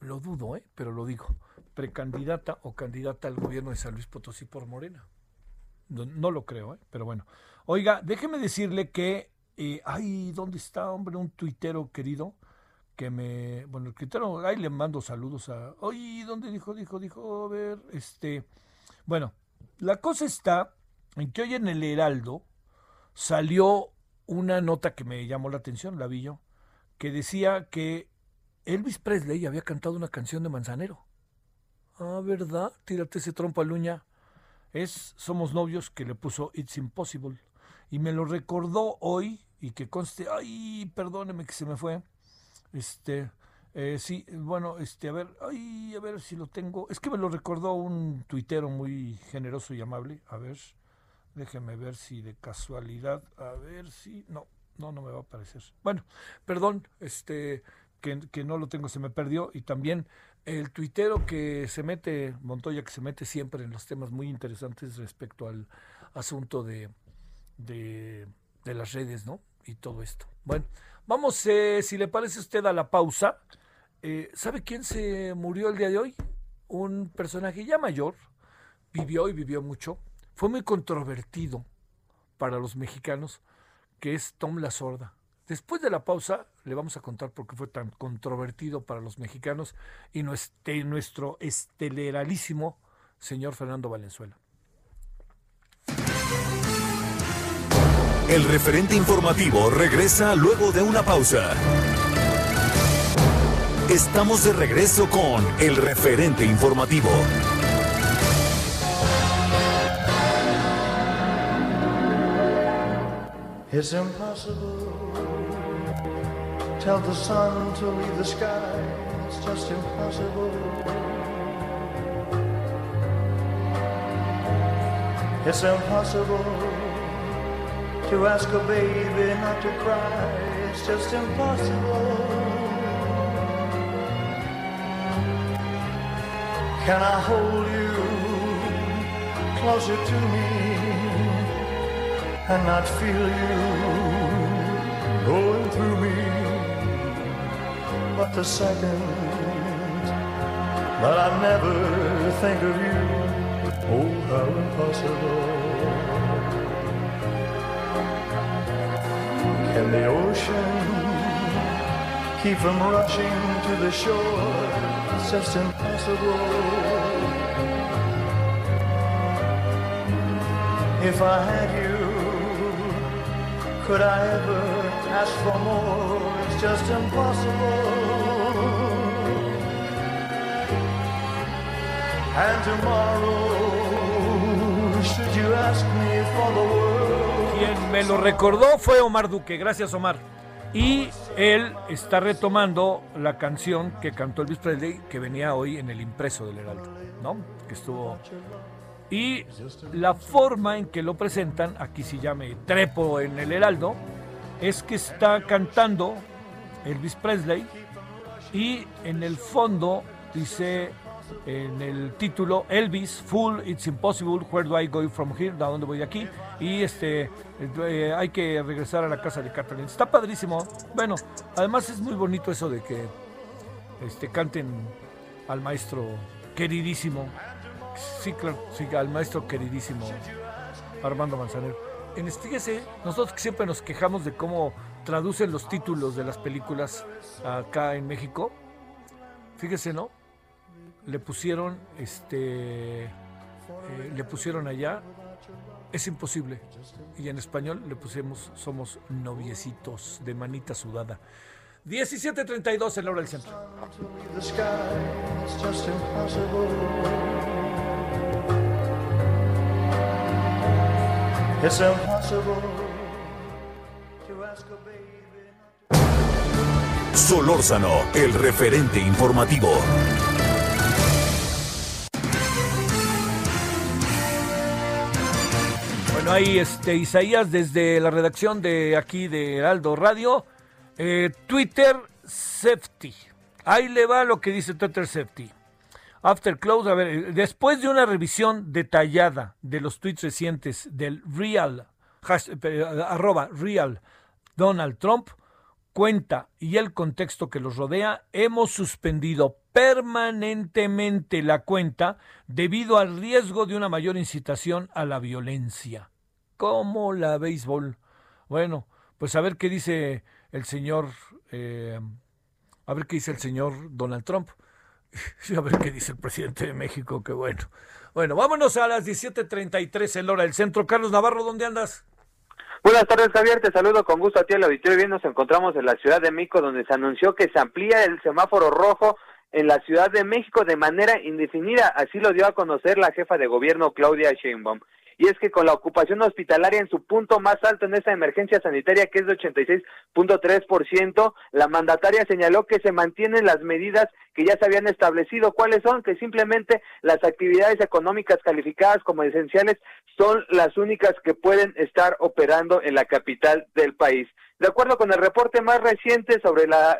lo dudo, ¿eh? pero lo digo, precandidata o candidata al gobierno de San Luis Potosí por Morena. No, lo creo, ¿eh? pero bueno. Oiga, déjeme decirle que, eh, ay, ¿dónde está, hombre? Un tuitero querido que me, bueno, el criterio, ahí le mando saludos a, oye, ¿dónde dijo, dijo, dijo, a ver, este, bueno, la cosa está en que hoy en el Heraldo salió una nota que me llamó la atención, la vi yo, que decía que Elvis Presley había cantado una canción de Manzanero. Ah, ¿verdad? Tírate ese trompo a luña. Es Somos Novios que le puso It's Impossible. Y me lo recordó hoy y que conste, ay, perdóneme que se me fue. Este, eh, sí, bueno, este, a ver, ay, a ver si lo tengo. Es que me lo recordó un tuitero muy generoso y amable. A ver, déjeme ver si de casualidad, a ver si, no, no, no me va a aparecer. Bueno, perdón, este, que, que no lo tengo, se me perdió. Y también el tuitero que se mete, Montoya, que se mete siempre en los temas muy interesantes respecto al asunto de, de, de las redes, ¿no? Y todo esto. Bueno, vamos, eh, si le parece a usted, a la pausa. Eh, ¿Sabe quién se murió el día de hoy? Un personaje ya mayor, vivió y vivió mucho, fue muy controvertido para los mexicanos, que es Tom La Sorda. Después de la pausa le vamos a contar por qué fue tan controvertido para los mexicanos y nuestro, nuestro esteleralísimo señor Fernando Valenzuela. El referente informativo regresa luego de una pausa. Estamos de regreso con el referente informativo. It's impossible. Tell the sun to leave the sky. It's just impossible. It's impossible to ask a baby not to cry. It's just impossible. Can I hold you closer to me and not feel you going through me? But the second that I never think of you, oh, how impossible. Can the ocean keep from rushing to the shore? It's just impossible. If I had you, could I ever ask for more? It's just impossible. And tomorrow, should you ask me for the world? Quien me lo recordó fue Omar Duque. Gracias, Omar. Y él está retomando la canción que cantó Elvis Presley, que venía hoy en el impreso del Heraldo, ¿no? Que estuvo. Y la forma en que lo presentan, aquí sí ya me trepo en el Heraldo, es que está cantando Elvis Presley y en el fondo dice en el título Elvis Full It's Impossible Where Do I Go From Here ¿De dónde voy de aquí? Y este eh, hay que regresar a la casa de Catalina. Está padrísimo. Bueno, además es muy bonito eso de que este canten al maestro queridísimo. Sí, claro, sí, al maestro queridísimo Armando Manzanero. En este, fíjese, nosotros siempre nos quejamos de cómo traducen los títulos de las películas acá en México. Fíjese, ¿no? le pusieron este eh, le pusieron allá es imposible y en español le pusimos somos noviecitos de manita sudada 17.32 en la hora del centro. Solórzano, el referente informativo. Bueno, ahí este Isaías desde la redacción de aquí de Heraldo Radio. Eh, Twitter Safety. Ahí le va lo que dice Twitter Safety. After close, a ver, eh, después de una revisión detallada de los tweets recientes del real, hash- eh, arroba real Donald Trump, cuenta y el contexto que los rodea, hemos suspendido permanentemente la cuenta debido al riesgo de una mayor incitación a la violencia. ¿Cómo la béisbol? Bueno, pues a ver qué dice el señor eh, A ver qué dice el señor Donald Trump. a ver qué dice el presidente de México, qué bueno. Bueno, vámonos a las 17.33 en hora del centro. Carlos Navarro, ¿dónde andas? Buenas tardes, Javier. Te saludo con gusto a ti, al auditorio. Bien, nos encontramos en la Ciudad de México, donde se anunció que se amplía el semáforo rojo en la Ciudad de México de manera indefinida. Así lo dio a conocer la jefa de gobierno, Claudia Sheinbaum y es que con la ocupación hospitalaria en su punto más alto en esta emergencia sanitaria, que es de 86.3%, la mandataria señaló que se mantienen las medidas que ya se habían establecido. ¿Cuáles son? Que simplemente las actividades económicas calificadas como esenciales son las únicas que pueden estar operando en la capital del país. De acuerdo con el reporte más reciente sobre la,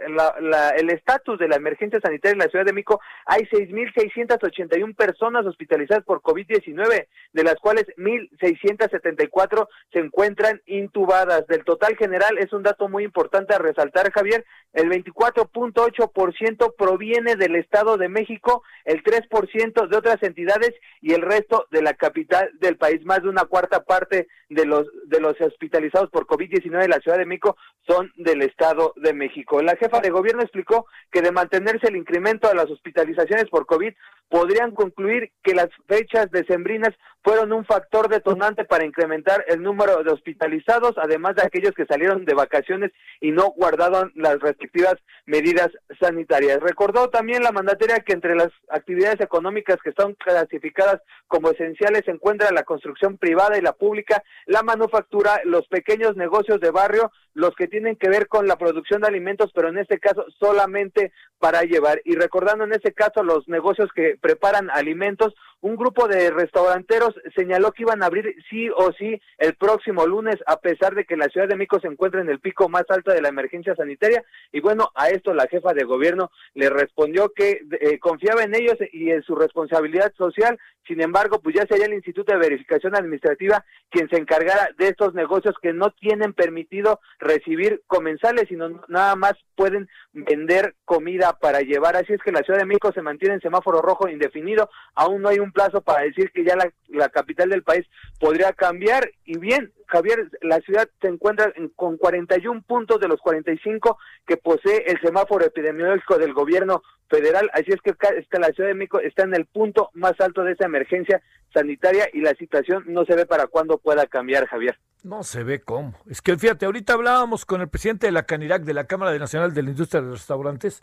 el estatus de la emergencia sanitaria en la Ciudad de México, hay 6.681 personas hospitalizadas por COVID-19, de las cuales 1.674 se encuentran intubadas. Del total general es un dato muy importante a resaltar, Javier, el 24.8% proviene del Estado de México, el 3% de otras entidades y el resto de la capital del país. Más de una cuarta parte de los, de los hospitalizados por COVID-19 en la Ciudad de México son del Estado de México. La jefa de gobierno explicó que de mantenerse el incremento de las hospitalizaciones por COVID, podrían concluir que las fechas decembrinas fueron un factor detonante para incrementar el número de hospitalizados, además de aquellos que salieron de vacaciones y no guardaron las respectivas medidas sanitarias. Recordó también la mandataria que entre las actividades económicas que están clasificadas como esenciales se encuentra la construcción privada y la pública, la manufactura, los pequeños negocios de barrio, los que tienen que ver con la producción de alimentos, pero en este caso solamente para llevar. Y recordando en este caso los negocios que preparan alimentos, un grupo de restauranteros señaló que iban a abrir sí o sí el próximo lunes, a pesar de que la Ciudad de México se encuentra en el pico más alto de la emergencia sanitaria. Y bueno, a esto la jefa de gobierno le respondió que eh, confiaba en ellos y en su responsabilidad social. Sin embargo, pues ya sería el Instituto de Verificación Administrativa quien se encargara de estos negocios que no tienen permitido recibir comensales, sino nada más pueden vender comida para llevar. Así es que la Ciudad de México se mantiene en semáforo rojo indefinido. Aún no hay un plazo para decir que ya la, la capital del país podría cambiar. Y bien, Javier, la ciudad se encuentra con 41 puntos de los 45 que posee el semáforo epidemiológico del gobierno federal. Así es que esta, la Ciudad de México está en el punto más alto de esa emergencia sanitaria y la situación no se ve para cuándo pueda cambiar, Javier. No se ve cómo. Es que fíjate, ahorita hablábamos con el presidente de la Canirac, de la Cámara Nacional de la Industria de los Restaurantes,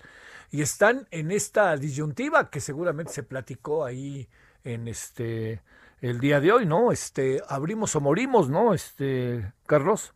y están en esta disyuntiva que seguramente se platicó ahí en este el día de hoy, ¿no? Este, abrimos o morimos, ¿no? Este, Carlos.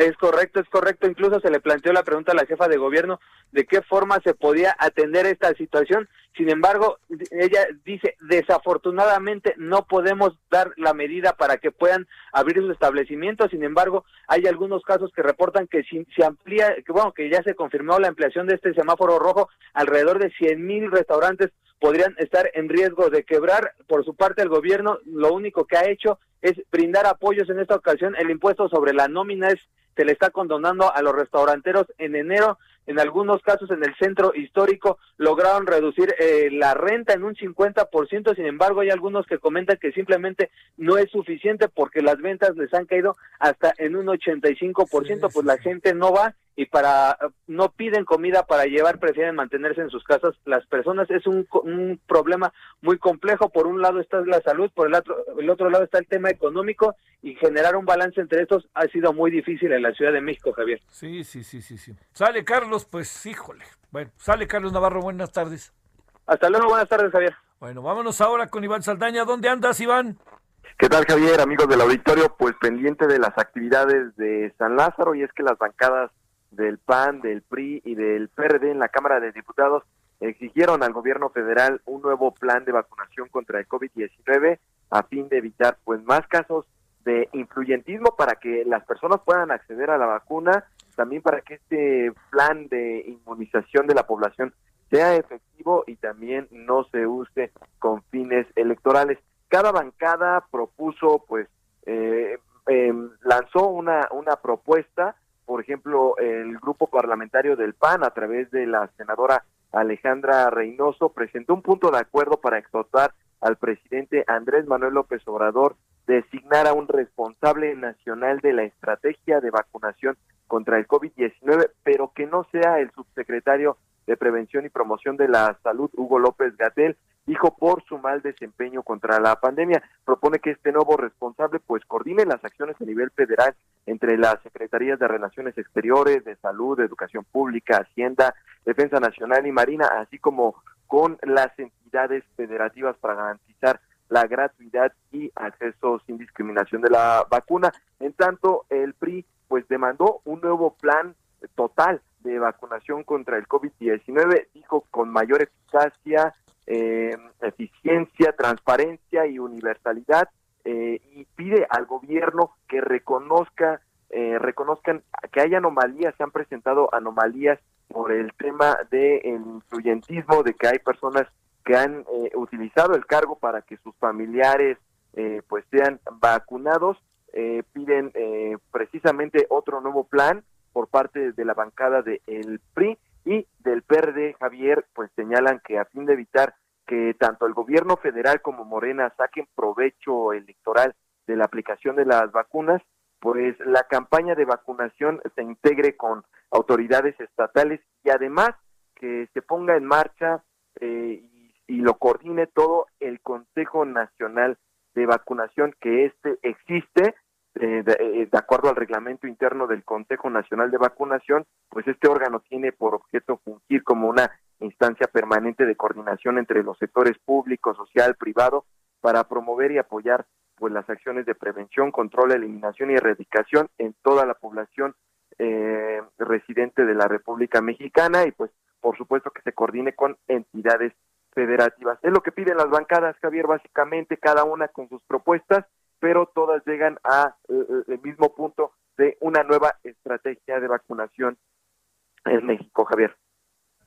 Es correcto, es correcto. Incluso se le planteó la pregunta a la jefa de gobierno de qué forma se podía atender esta situación. Sin embargo, ella dice, desafortunadamente no podemos dar la medida para que puedan abrir sus establecimientos. Sin embargo, hay algunos casos que reportan que si se amplía, que bueno, que ya se confirmó la ampliación de este semáforo rojo, alrededor de 100 mil restaurantes podrían estar en riesgo de quebrar. Por su parte, el gobierno lo único que ha hecho es brindar apoyos en esta ocasión. El impuesto sobre la nómina es se le está condonando a los restauranteros en enero. En algunos casos en el centro histórico lograron reducir eh, la renta en un 50%, sin embargo hay algunos que comentan que simplemente no es suficiente porque las ventas les han caído hasta en un 85%, pues la gente no va y para no piden comida para llevar, prefieren mantenerse en sus casas las personas. Es un, un problema muy complejo. Por un lado está la salud, por el otro, el otro lado está el tema económico y generar un balance entre estos ha sido muy difícil en la Ciudad de México, Javier. Sí, sí, sí, sí, sí. Sale Carlos, pues híjole. Bueno, sale Carlos Navarro, buenas tardes. Hasta luego, buenas tardes, Javier. Bueno, vámonos ahora con Iván Saldaña. ¿Dónde andas, Iván? ¿Qué tal, Javier? Amigos del auditorio, pues pendiente de las actividades de San Lázaro y es que las bancadas del PAN, del PRI y del PRD en la Cámara de Diputados exigieron al gobierno federal un nuevo plan de vacunación contra el COVID-19 a fin de evitar pues más casos de influyentismo para que las personas puedan acceder a la vacuna, también para que este plan de inmunización de la población sea efectivo y también no se use con fines electorales. Cada bancada propuso, pues, eh, em, lanzó una, una propuesta, por ejemplo, el grupo parlamentario del PAN a través de la senadora Alejandra Reynoso presentó un punto de acuerdo para exhortar al presidente Andrés Manuel López Obrador designar a un responsable nacional de la estrategia de vacunación contra el COVID-19, pero que no sea el subsecretario de Prevención y Promoción de la Salud, Hugo López Gatel, dijo por su mal desempeño contra la pandemia. Propone que este nuevo responsable pues coordine las acciones a nivel federal entre las secretarías de Relaciones Exteriores, de Salud, de Educación Pública, Hacienda, Defensa Nacional y Marina, así como con las entidades federativas para garantizar la gratuidad y acceso sin discriminación de la vacuna. En tanto, el PRI pues demandó un nuevo plan total de vacunación contra el COVID-19, dijo con mayor eficacia, eh, eficiencia, transparencia y universalidad, eh, y pide al gobierno que reconozca, eh, reconozcan que hay anomalías, se han presentado anomalías por el tema del influyentismo, de que hay personas que han eh, utilizado el cargo para que sus familiares eh, pues sean vacunados, piden precisamente otro nuevo plan por parte de la bancada del PRI y del PRD, Javier, pues señalan que a fin de evitar que tanto el gobierno federal como Morena saquen provecho electoral de la aplicación de las vacunas, pues la campaña de vacunación se integre con autoridades estatales y además que se ponga en marcha eh, y lo coordine todo el Consejo Nacional de Vacunación, que este existe eh, eh, de, acuerdo al reglamento interno del Consejo Nacional de Vacunación, pues este órgano tiene por objeto fungir como una instancia permanente de coordinación entre los sectores público, social, privado, para promover y apoyar pues las acciones de prevención, control, eliminación y erradicación en toda la población eh, residente de la República Mexicana y pues por supuesto que se coordine con entidades federativas. Es lo que piden las bancadas, Javier, básicamente, cada una con sus propuestas, pero todas llegan a eh, eh, el mismo punto de una nueva estrategia de vacunación en México, Javier.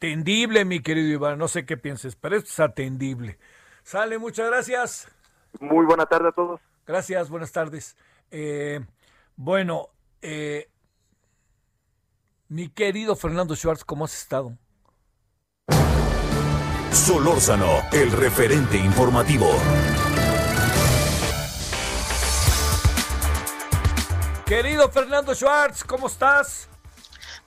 Atendible, mi querido Iván, no sé qué pienses, pero esto es atendible. Sale, muchas gracias. Muy buena tarde a todos. Gracias, buenas tardes. Eh, bueno, mi querido Fernando Schwartz, ¿cómo has estado? Solórzano, el referente informativo. Querido Fernando Schwartz, ¿cómo estás?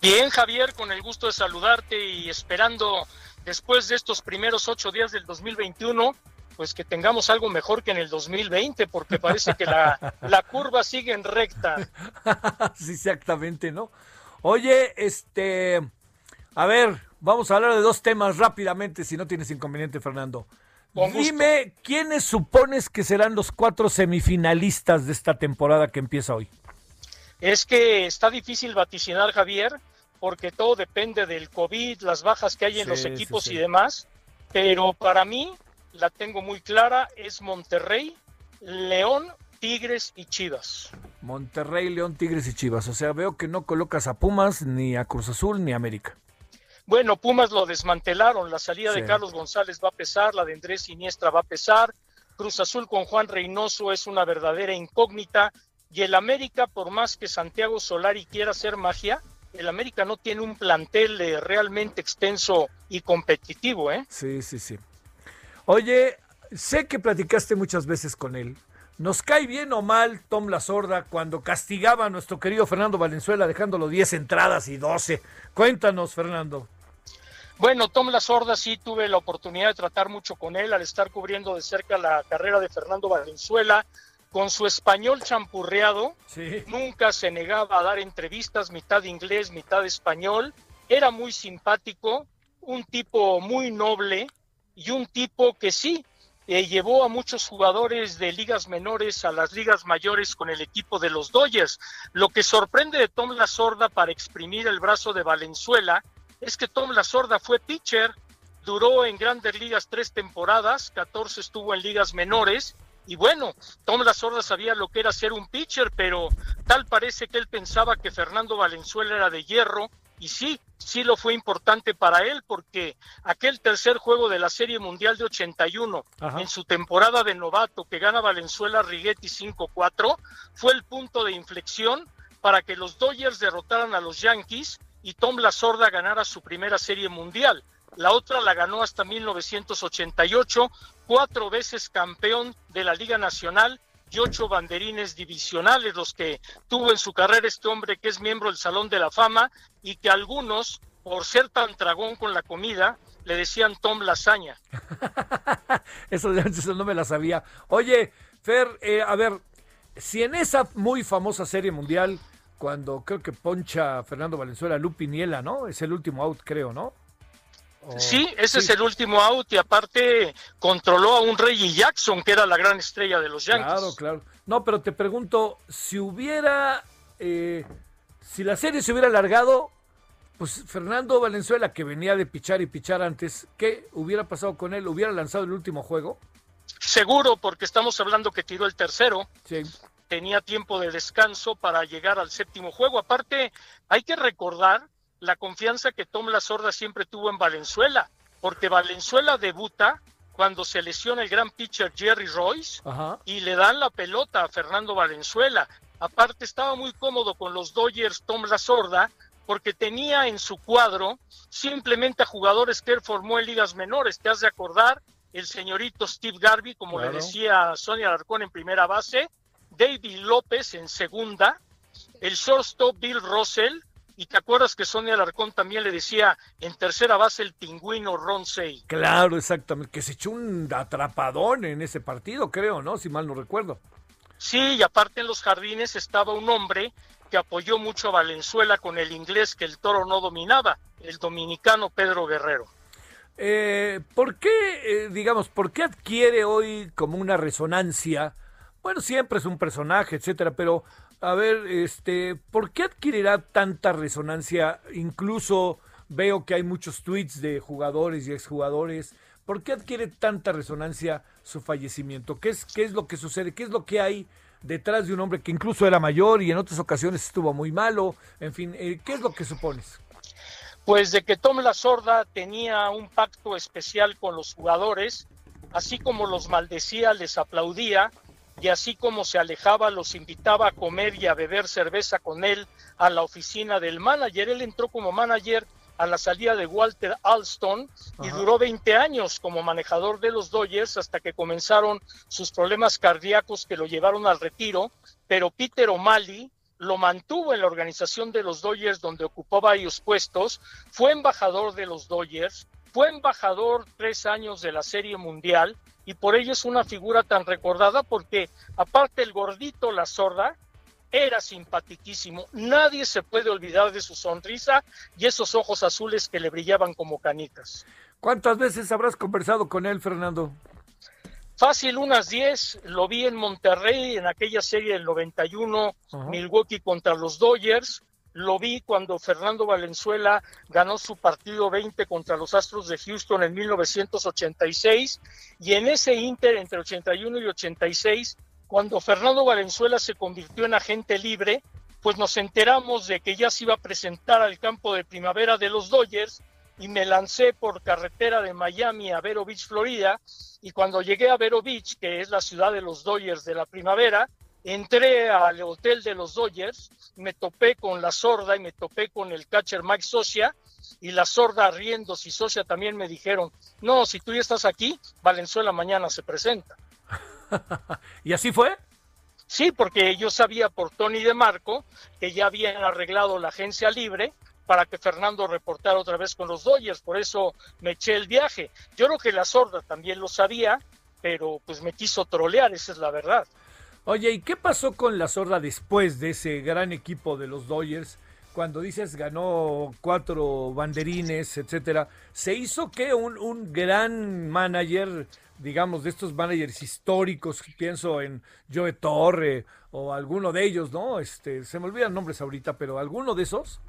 Bien, Javier, con el gusto de saludarte y esperando después de estos primeros ocho días del 2021, pues que tengamos algo mejor que en el 2020, porque parece que la, la curva sigue en recta. sí, exactamente, ¿no? Oye, este, a ver, Vamos a hablar de dos temas rápidamente, si no tienes inconveniente, Fernando. Dime, ¿quiénes supones que serán los cuatro semifinalistas de esta temporada que empieza hoy? Es que está difícil vaticinar, Javier, porque todo depende del COVID, las bajas que hay en los equipos y demás. Pero para mí, la tengo muy clara, es Monterrey, León, Tigres y Chivas. Monterrey, León, Tigres y Chivas. O sea, veo que no colocas a Pumas, ni a Cruz Azul, ni a América. Bueno, Pumas lo desmantelaron, la salida de Carlos González va a pesar, la de Andrés Siniestra va a pesar, Cruz Azul con Juan Reynoso es una verdadera incógnita y el América, por más que Santiago Solari quiera hacer magia, el América no tiene un plantel eh, realmente extenso y competitivo, ¿eh? Sí, sí, sí. Oye, sé que platicaste muchas veces con él. ¿Nos cae bien o mal Tom La Sorda cuando castigaba a nuestro querido Fernando Valenzuela dejándolo 10 entradas y 12? Cuéntanos, Fernando. Bueno, Tom La Sorda sí tuve la oportunidad de tratar mucho con él al estar cubriendo de cerca la carrera de Fernando Valenzuela. Con su español champurreado, nunca se negaba a dar entrevistas, mitad inglés, mitad español. Era muy simpático, un tipo muy noble y un tipo que sí eh, llevó a muchos jugadores de ligas menores a las ligas mayores con el equipo de los Dodgers. Lo que sorprende de Tom La Sorda para exprimir el brazo de Valenzuela es que Tom La Sorda fue pitcher, duró en grandes ligas tres temporadas, 14 estuvo en ligas menores, y bueno, Tom La Sorda sabía lo que era ser un pitcher, pero tal parece que él pensaba que Fernando Valenzuela era de hierro, y sí, sí lo fue importante para él, porque aquel tercer juego de la Serie Mundial de 81, en su temporada de novato, que gana Valenzuela Righetti 5-4, fue el punto de inflexión para que los Dodgers derrotaran a los Yankees y Tom La Sorda ganara su primera serie mundial. La otra la ganó hasta 1988, cuatro veces campeón de la Liga Nacional y ocho banderines divisionales, los que tuvo en su carrera este hombre que es miembro del Salón de la Fama y que algunos por ser tan tragón con la comida, le decían Tom Lasaña. eso, eso, no me la sabía. Oye, Fer, eh, a ver, si en esa muy famosa serie mundial, cuando creo que poncha Fernando Valenzuela, Lupiniela, ¿no? Es el último out, creo, ¿no? Sí, ese es el último out y aparte controló a un Reggie Jackson, que era la gran estrella de los Yankees. Claro, claro. No, pero te pregunto, si hubiera, eh, si la serie se hubiera alargado, pues Fernando Valenzuela, que venía de pichar y pichar antes, ¿qué hubiera pasado con él? ¿Hubiera lanzado el último juego? Seguro, porque estamos hablando que tiró el tercero. Sí. Tenía tiempo de descanso para llegar al séptimo juego. Aparte, hay que recordar la confianza que Tom La Sorda siempre tuvo en Valenzuela, porque Valenzuela debuta cuando se lesiona el gran pitcher Jerry Royce y le dan la pelota a Fernando Valenzuela. Aparte estaba muy cómodo con los Dodgers Tom La Sorda porque tenía en su cuadro simplemente a jugadores que él formó en ligas menores. Te has de acordar el señorito Steve Garvey, como le decía Sonia Alarcón en primera base, David López en segunda, el shortstop Bill Russell, y te acuerdas que Sonia Alarcón también le decía en tercera base el pingüino Ron. Claro, exactamente, que se echó un atrapadón en ese partido, creo, ¿no? Si mal no recuerdo. Sí, y aparte en los jardines estaba un hombre que apoyó mucho a Valenzuela con el inglés que el toro no dominaba, el dominicano Pedro Guerrero. Eh, ¿Por qué, eh, digamos, por qué adquiere hoy como una resonancia? Bueno, siempre es un personaje, etcétera, pero a ver, este, ¿por qué adquirirá tanta resonancia? Incluso veo que hay muchos tweets de jugadores y exjugadores. ¿Por qué adquiere tanta resonancia su fallecimiento? ¿Qué es, qué es lo que sucede? ¿Qué es lo que hay detrás de un hombre que incluso era mayor y en otras ocasiones estuvo muy malo? En fin, eh, ¿qué es lo que supones? Pues de que Tom La Sorda tenía un pacto especial con los jugadores, así como los maldecía, les aplaudía, y así como se alejaba, los invitaba a comer y a beber cerveza con él a la oficina del manager. Él entró como manager a la salida de Walter Alston y duró 20 años como manejador de los Dodgers hasta que comenzaron sus problemas cardíacos que lo llevaron al retiro, pero Peter O'Malley lo mantuvo en la organización de los Dodgers donde ocupó varios puestos, fue embajador de los Dodgers, fue embajador tres años de la Serie Mundial y por ello es una figura tan recordada porque aparte el gordito, la sorda, era simpaticísimo. Nadie se puede olvidar de su sonrisa y esos ojos azules que le brillaban como canicas. ¿Cuántas veces habrás conversado con él, Fernando? Fácil, unas 10. Lo vi en Monterrey en aquella serie del 91, Milwaukee contra los Dodgers. Lo vi cuando Fernando Valenzuela ganó su partido 20 contra los Astros de Houston en 1986. Y en ese Inter entre 81 y 86 cuando Fernando Valenzuela se convirtió en agente libre, pues nos enteramos de que ya se iba a presentar al campo de primavera de los Dodgers y me lancé por carretera de Miami a Vero Beach, Florida, y cuando llegué a Vero Beach, que es la ciudad de los Dodgers de la primavera, entré al hotel de los Dodgers, me topé con la sorda y me topé con el catcher Mike Socia, y la sorda riendo y Socia también me dijeron, no, si tú ya estás aquí, Valenzuela mañana se presenta. ¿Y así fue? Sí, porque yo sabía por Tony de Marco que ya habían arreglado la agencia libre para que Fernando reportara otra vez con los Dodgers, por eso me eché el viaje. Yo creo que la sorda también lo sabía, pero pues me quiso trolear, esa es la verdad. Oye, ¿y qué pasó con la sorda después de ese gran equipo de los Dodgers? Cuando dices ganó cuatro banderines, etcétera, ¿se hizo que un, un gran manager digamos, de estos managers históricos, pienso en Joe Torre o alguno de ellos, ¿no? Este, se me olvidan nombres ahorita, pero alguno de esos.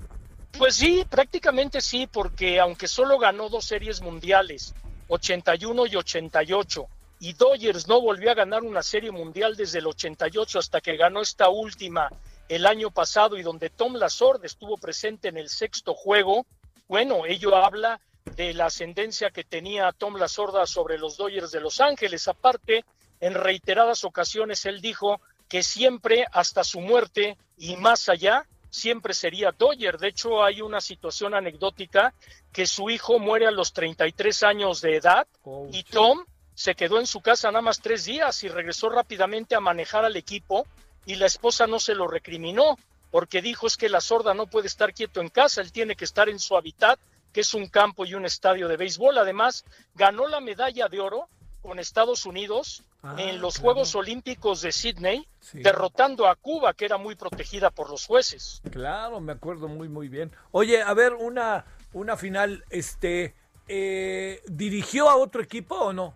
Pues sí, prácticamente sí, porque aunque solo ganó dos series mundiales, 81 y 88, y Dodgers no volvió a ganar una serie mundial desde el 88 hasta que ganó esta última el año pasado y donde Tom Lazorde estuvo presente en el sexto juego, bueno, ello habla de la ascendencia que tenía Tom La Sorda sobre los Dodgers de Los Ángeles. Aparte, en reiteradas ocasiones él dijo que siempre hasta su muerte y más allá siempre sería Dodger. De hecho, hay una situación anecdótica que su hijo muere a los 33 años de edad y Tom se quedó en su casa nada más tres días y regresó rápidamente a manejar al equipo y la esposa no se lo recriminó porque dijo es que la sorda no puede estar quieto en casa, él tiene que estar en su hábitat, que es un campo y un estadio de béisbol. Además, ganó la medalla de oro con Estados Unidos Ah, en los Juegos Olímpicos de Sydney, derrotando a Cuba, que era muy protegida por los jueces. Claro, me acuerdo muy muy bien. Oye, a ver, una, una final, este, eh, ¿dirigió a otro equipo o no?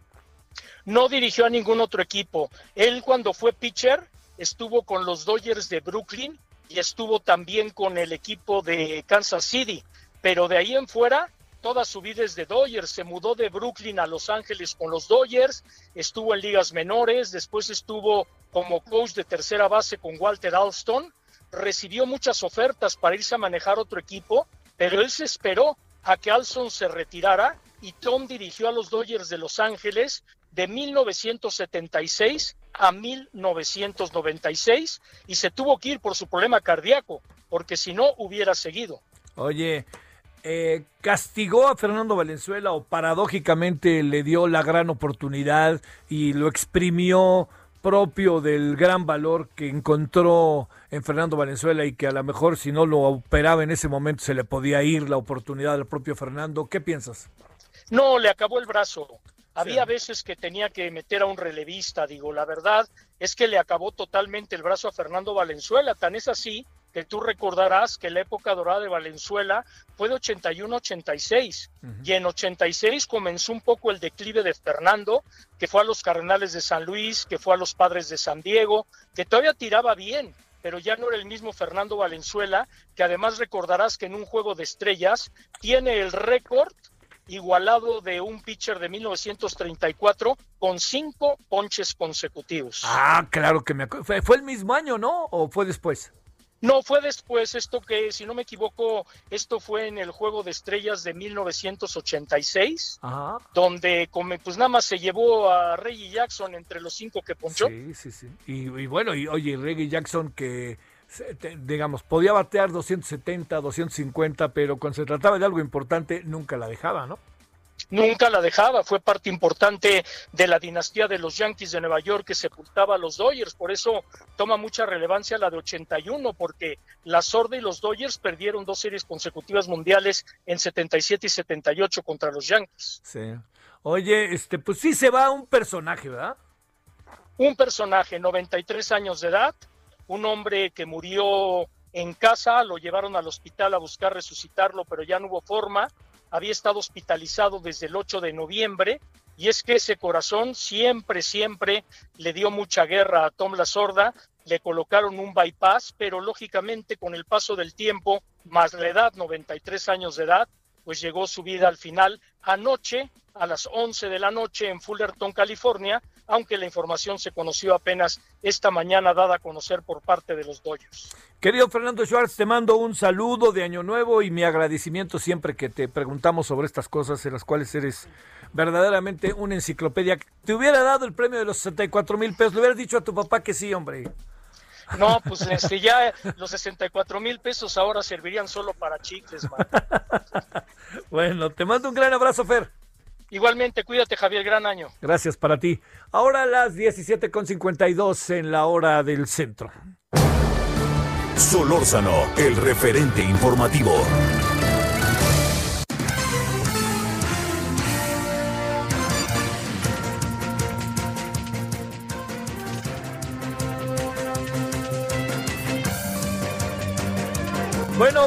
No dirigió a ningún otro equipo. Él cuando fue pitcher estuvo con los Dodgers de Brooklyn y estuvo también con el equipo de Kansas City, pero de ahí en fuera toda su vida es de Dodgers, se mudó de Brooklyn a Los Ángeles con los Dodgers, estuvo en ligas menores, después estuvo como coach de tercera base con Walter Alston, recibió muchas ofertas para irse a manejar otro equipo, pero él se esperó a que Alston se retirara y Tom dirigió a los Dodgers de Los Ángeles de 1976 a 1996 y se tuvo que ir por su problema cardíaco, porque si no hubiera seguido. Oye, eh, castigó a Fernando Valenzuela o paradójicamente le dio la gran oportunidad y lo exprimió propio del gran valor que encontró en Fernando Valenzuela y que a lo mejor si no lo operaba en ese momento se le podía ir la oportunidad al propio Fernando. ¿Qué piensas? No, le acabó el brazo. Había veces que tenía que meter a un relevista, digo, la verdad es que le acabó totalmente el brazo a Fernando Valenzuela, tan es así que tú recordarás que la época dorada de Valenzuela fue de 81-86 y en 86 comenzó un poco el declive de Fernando, que fue a los Cardenales de San Luis, que fue a los Padres de San Diego, que todavía tiraba bien, pero ya no era el mismo Fernando Valenzuela, que además recordarás que en un juego de estrellas tiene el récord igualado de un pitcher de 1934 con cinco ponches consecutivos. Ah, claro que me acuerdo. ¿Fue, ¿Fue el mismo año, no? ¿O fue después? No, fue después, esto que, si no me equivoco, esto fue en el Juego de Estrellas de 1986, Ajá. donde pues nada más se llevó a Reggie Jackson entre los cinco que ponchó. Sí, sí, sí. Y, y bueno, y oye, Reggie Jackson que, digamos, podía batear 270, 250, pero cuando se trataba de algo importante, nunca la dejaba, ¿no? Nunca la dejaba, fue parte importante de la dinastía de los Yankees de Nueva York que sepultaba a los Dodgers, por eso toma mucha relevancia la de 81, porque la Sorda y los Dodgers perdieron dos series consecutivas mundiales en 77 y 78 contra los Yankees. Sí. Oye, este, pues sí se va un personaje, ¿verdad? un personaje, 93 años de edad, un hombre que murió en casa, lo llevaron al hospital a buscar resucitarlo, pero ya no hubo forma, había estado hospitalizado desde el 8 de noviembre, y es que ese corazón siempre, siempre le dio mucha guerra a Tom La Sorda, le colocaron un bypass, pero lógicamente con el paso del tiempo, más la edad, 93 años de edad, pues llegó su vida al final. Anoche a las 11 de la noche en Fullerton, California, aunque la información se conoció apenas esta mañana dada a conocer por parte de los Dodgers. Querido Fernando Schwartz, te mando un saludo de Año Nuevo y mi agradecimiento siempre que te preguntamos sobre estas cosas en las cuales eres verdaderamente una enciclopedia. Te hubiera dado el premio de los 64 mil pesos, le hubieras dicho a tu papá que sí, hombre. No, pues este, ya los 64 mil pesos ahora servirían solo para chicles, man. Bueno, te mando un gran abrazo, Fer. Igualmente, cuídate, Javier, gran año. Gracias para ti. Ahora las 17.52 en la hora del centro. Solórzano, el referente informativo.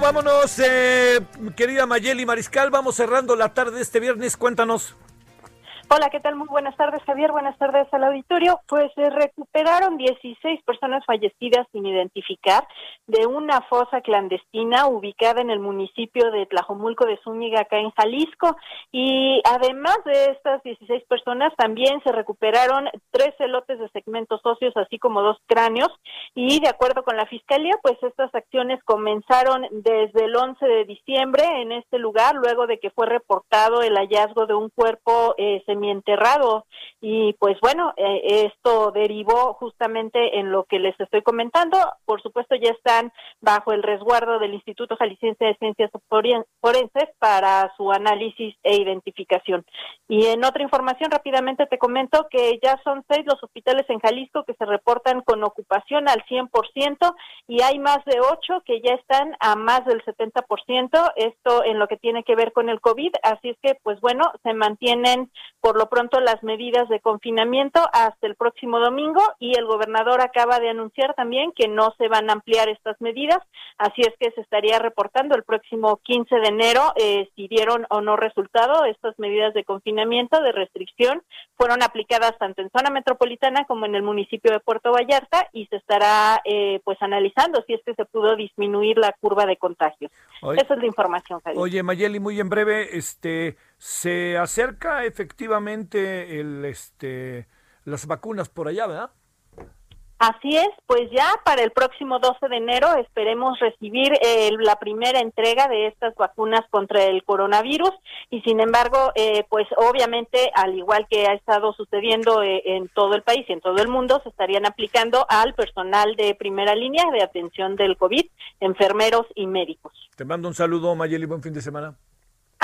Vámonos, eh, querida Mayeli Mariscal, vamos cerrando la tarde de este viernes, cuéntanos. Hola, ¿qué tal? Muy buenas tardes, Javier. Buenas tardes al auditorio. Pues se recuperaron 16 personas fallecidas sin identificar de una fosa clandestina ubicada en el municipio de Tlajomulco de Zúñiga, acá en Jalisco. Y además de estas 16 personas, también se recuperaron tres elotes de segmentos óseos, así como dos cráneos. Y de acuerdo con la Fiscalía, pues estas acciones comenzaron desde el 11 de diciembre en este lugar, luego de que fue reportado el hallazgo de un cuerpo eh, semi semienterrado. Y pues bueno, eh, esto derivó justamente en lo que les estoy comentando. Por supuesto, ya están bajo el resguardo del Instituto Jalisciense de Ciencias Forenses para su análisis e identificación. Y en otra información, rápidamente te comento que ya son seis los hospitales en Jalisco que se reportan con ocupación al 100% y hay más de ocho que ya están a más del 70%. Esto en lo que tiene que ver con el COVID. Así es que, pues bueno, se mantienen por lo pronto las medidas de confinamiento hasta el próximo domingo y el gobernador acaba de anunciar también que no se van a ampliar estas medidas. Así es que se estaría reportando el próximo 15 de enero eh, si dieron o no resultado estas medidas de confinamiento, de restricción. Fueron aplicadas tanto en zona metropolitana como en el municipio de Puerto Vallarta y se estará eh, pues analizando si es que se pudo disminuir la curva de contagios. Esa es la información, Javier. Oye, Mayeli, muy en breve, este, se acerca efectivamente el, este, las vacunas por allá, ¿verdad? Así es, pues ya para el próximo 12 de enero esperemos recibir eh, la primera entrega de estas vacunas contra el coronavirus y sin embargo, eh, pues obviamente al igual que ha estado sucediendo eh, en todo el país y en todo el mundo, se estarían aplicando al personal de primera línea de atención del COVID, enfermeros y médicos. Te mando un saludo, Mayeli, buen fin de semana.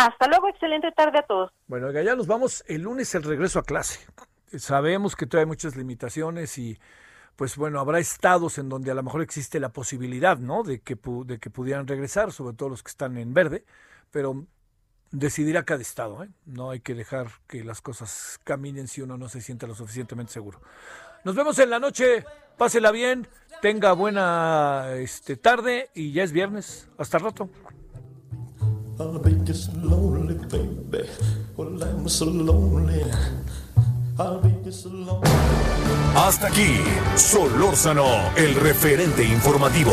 Hasta luego, excelente tarde a todos. Bueno, ya nos vamos el lunes el regreso a clase. Sabemos que todavía hay muchas limitaciones y pues bueno, habrá estados en donde a lo mejor existe la posibilidad, ¿no? De que, de que pudieran regresar, sobre todo los que están en verde, pero decidirá cada estado, ¿eh? No hay que dejar que las cosas caminen si uno no se siente lo suficientemente seguro. Nos vemos en la noche, pásela bien, tenga buena este, tarde y ya es viernes. Hasta el rato. Hasta aquí, Solórzano, el referente informativo.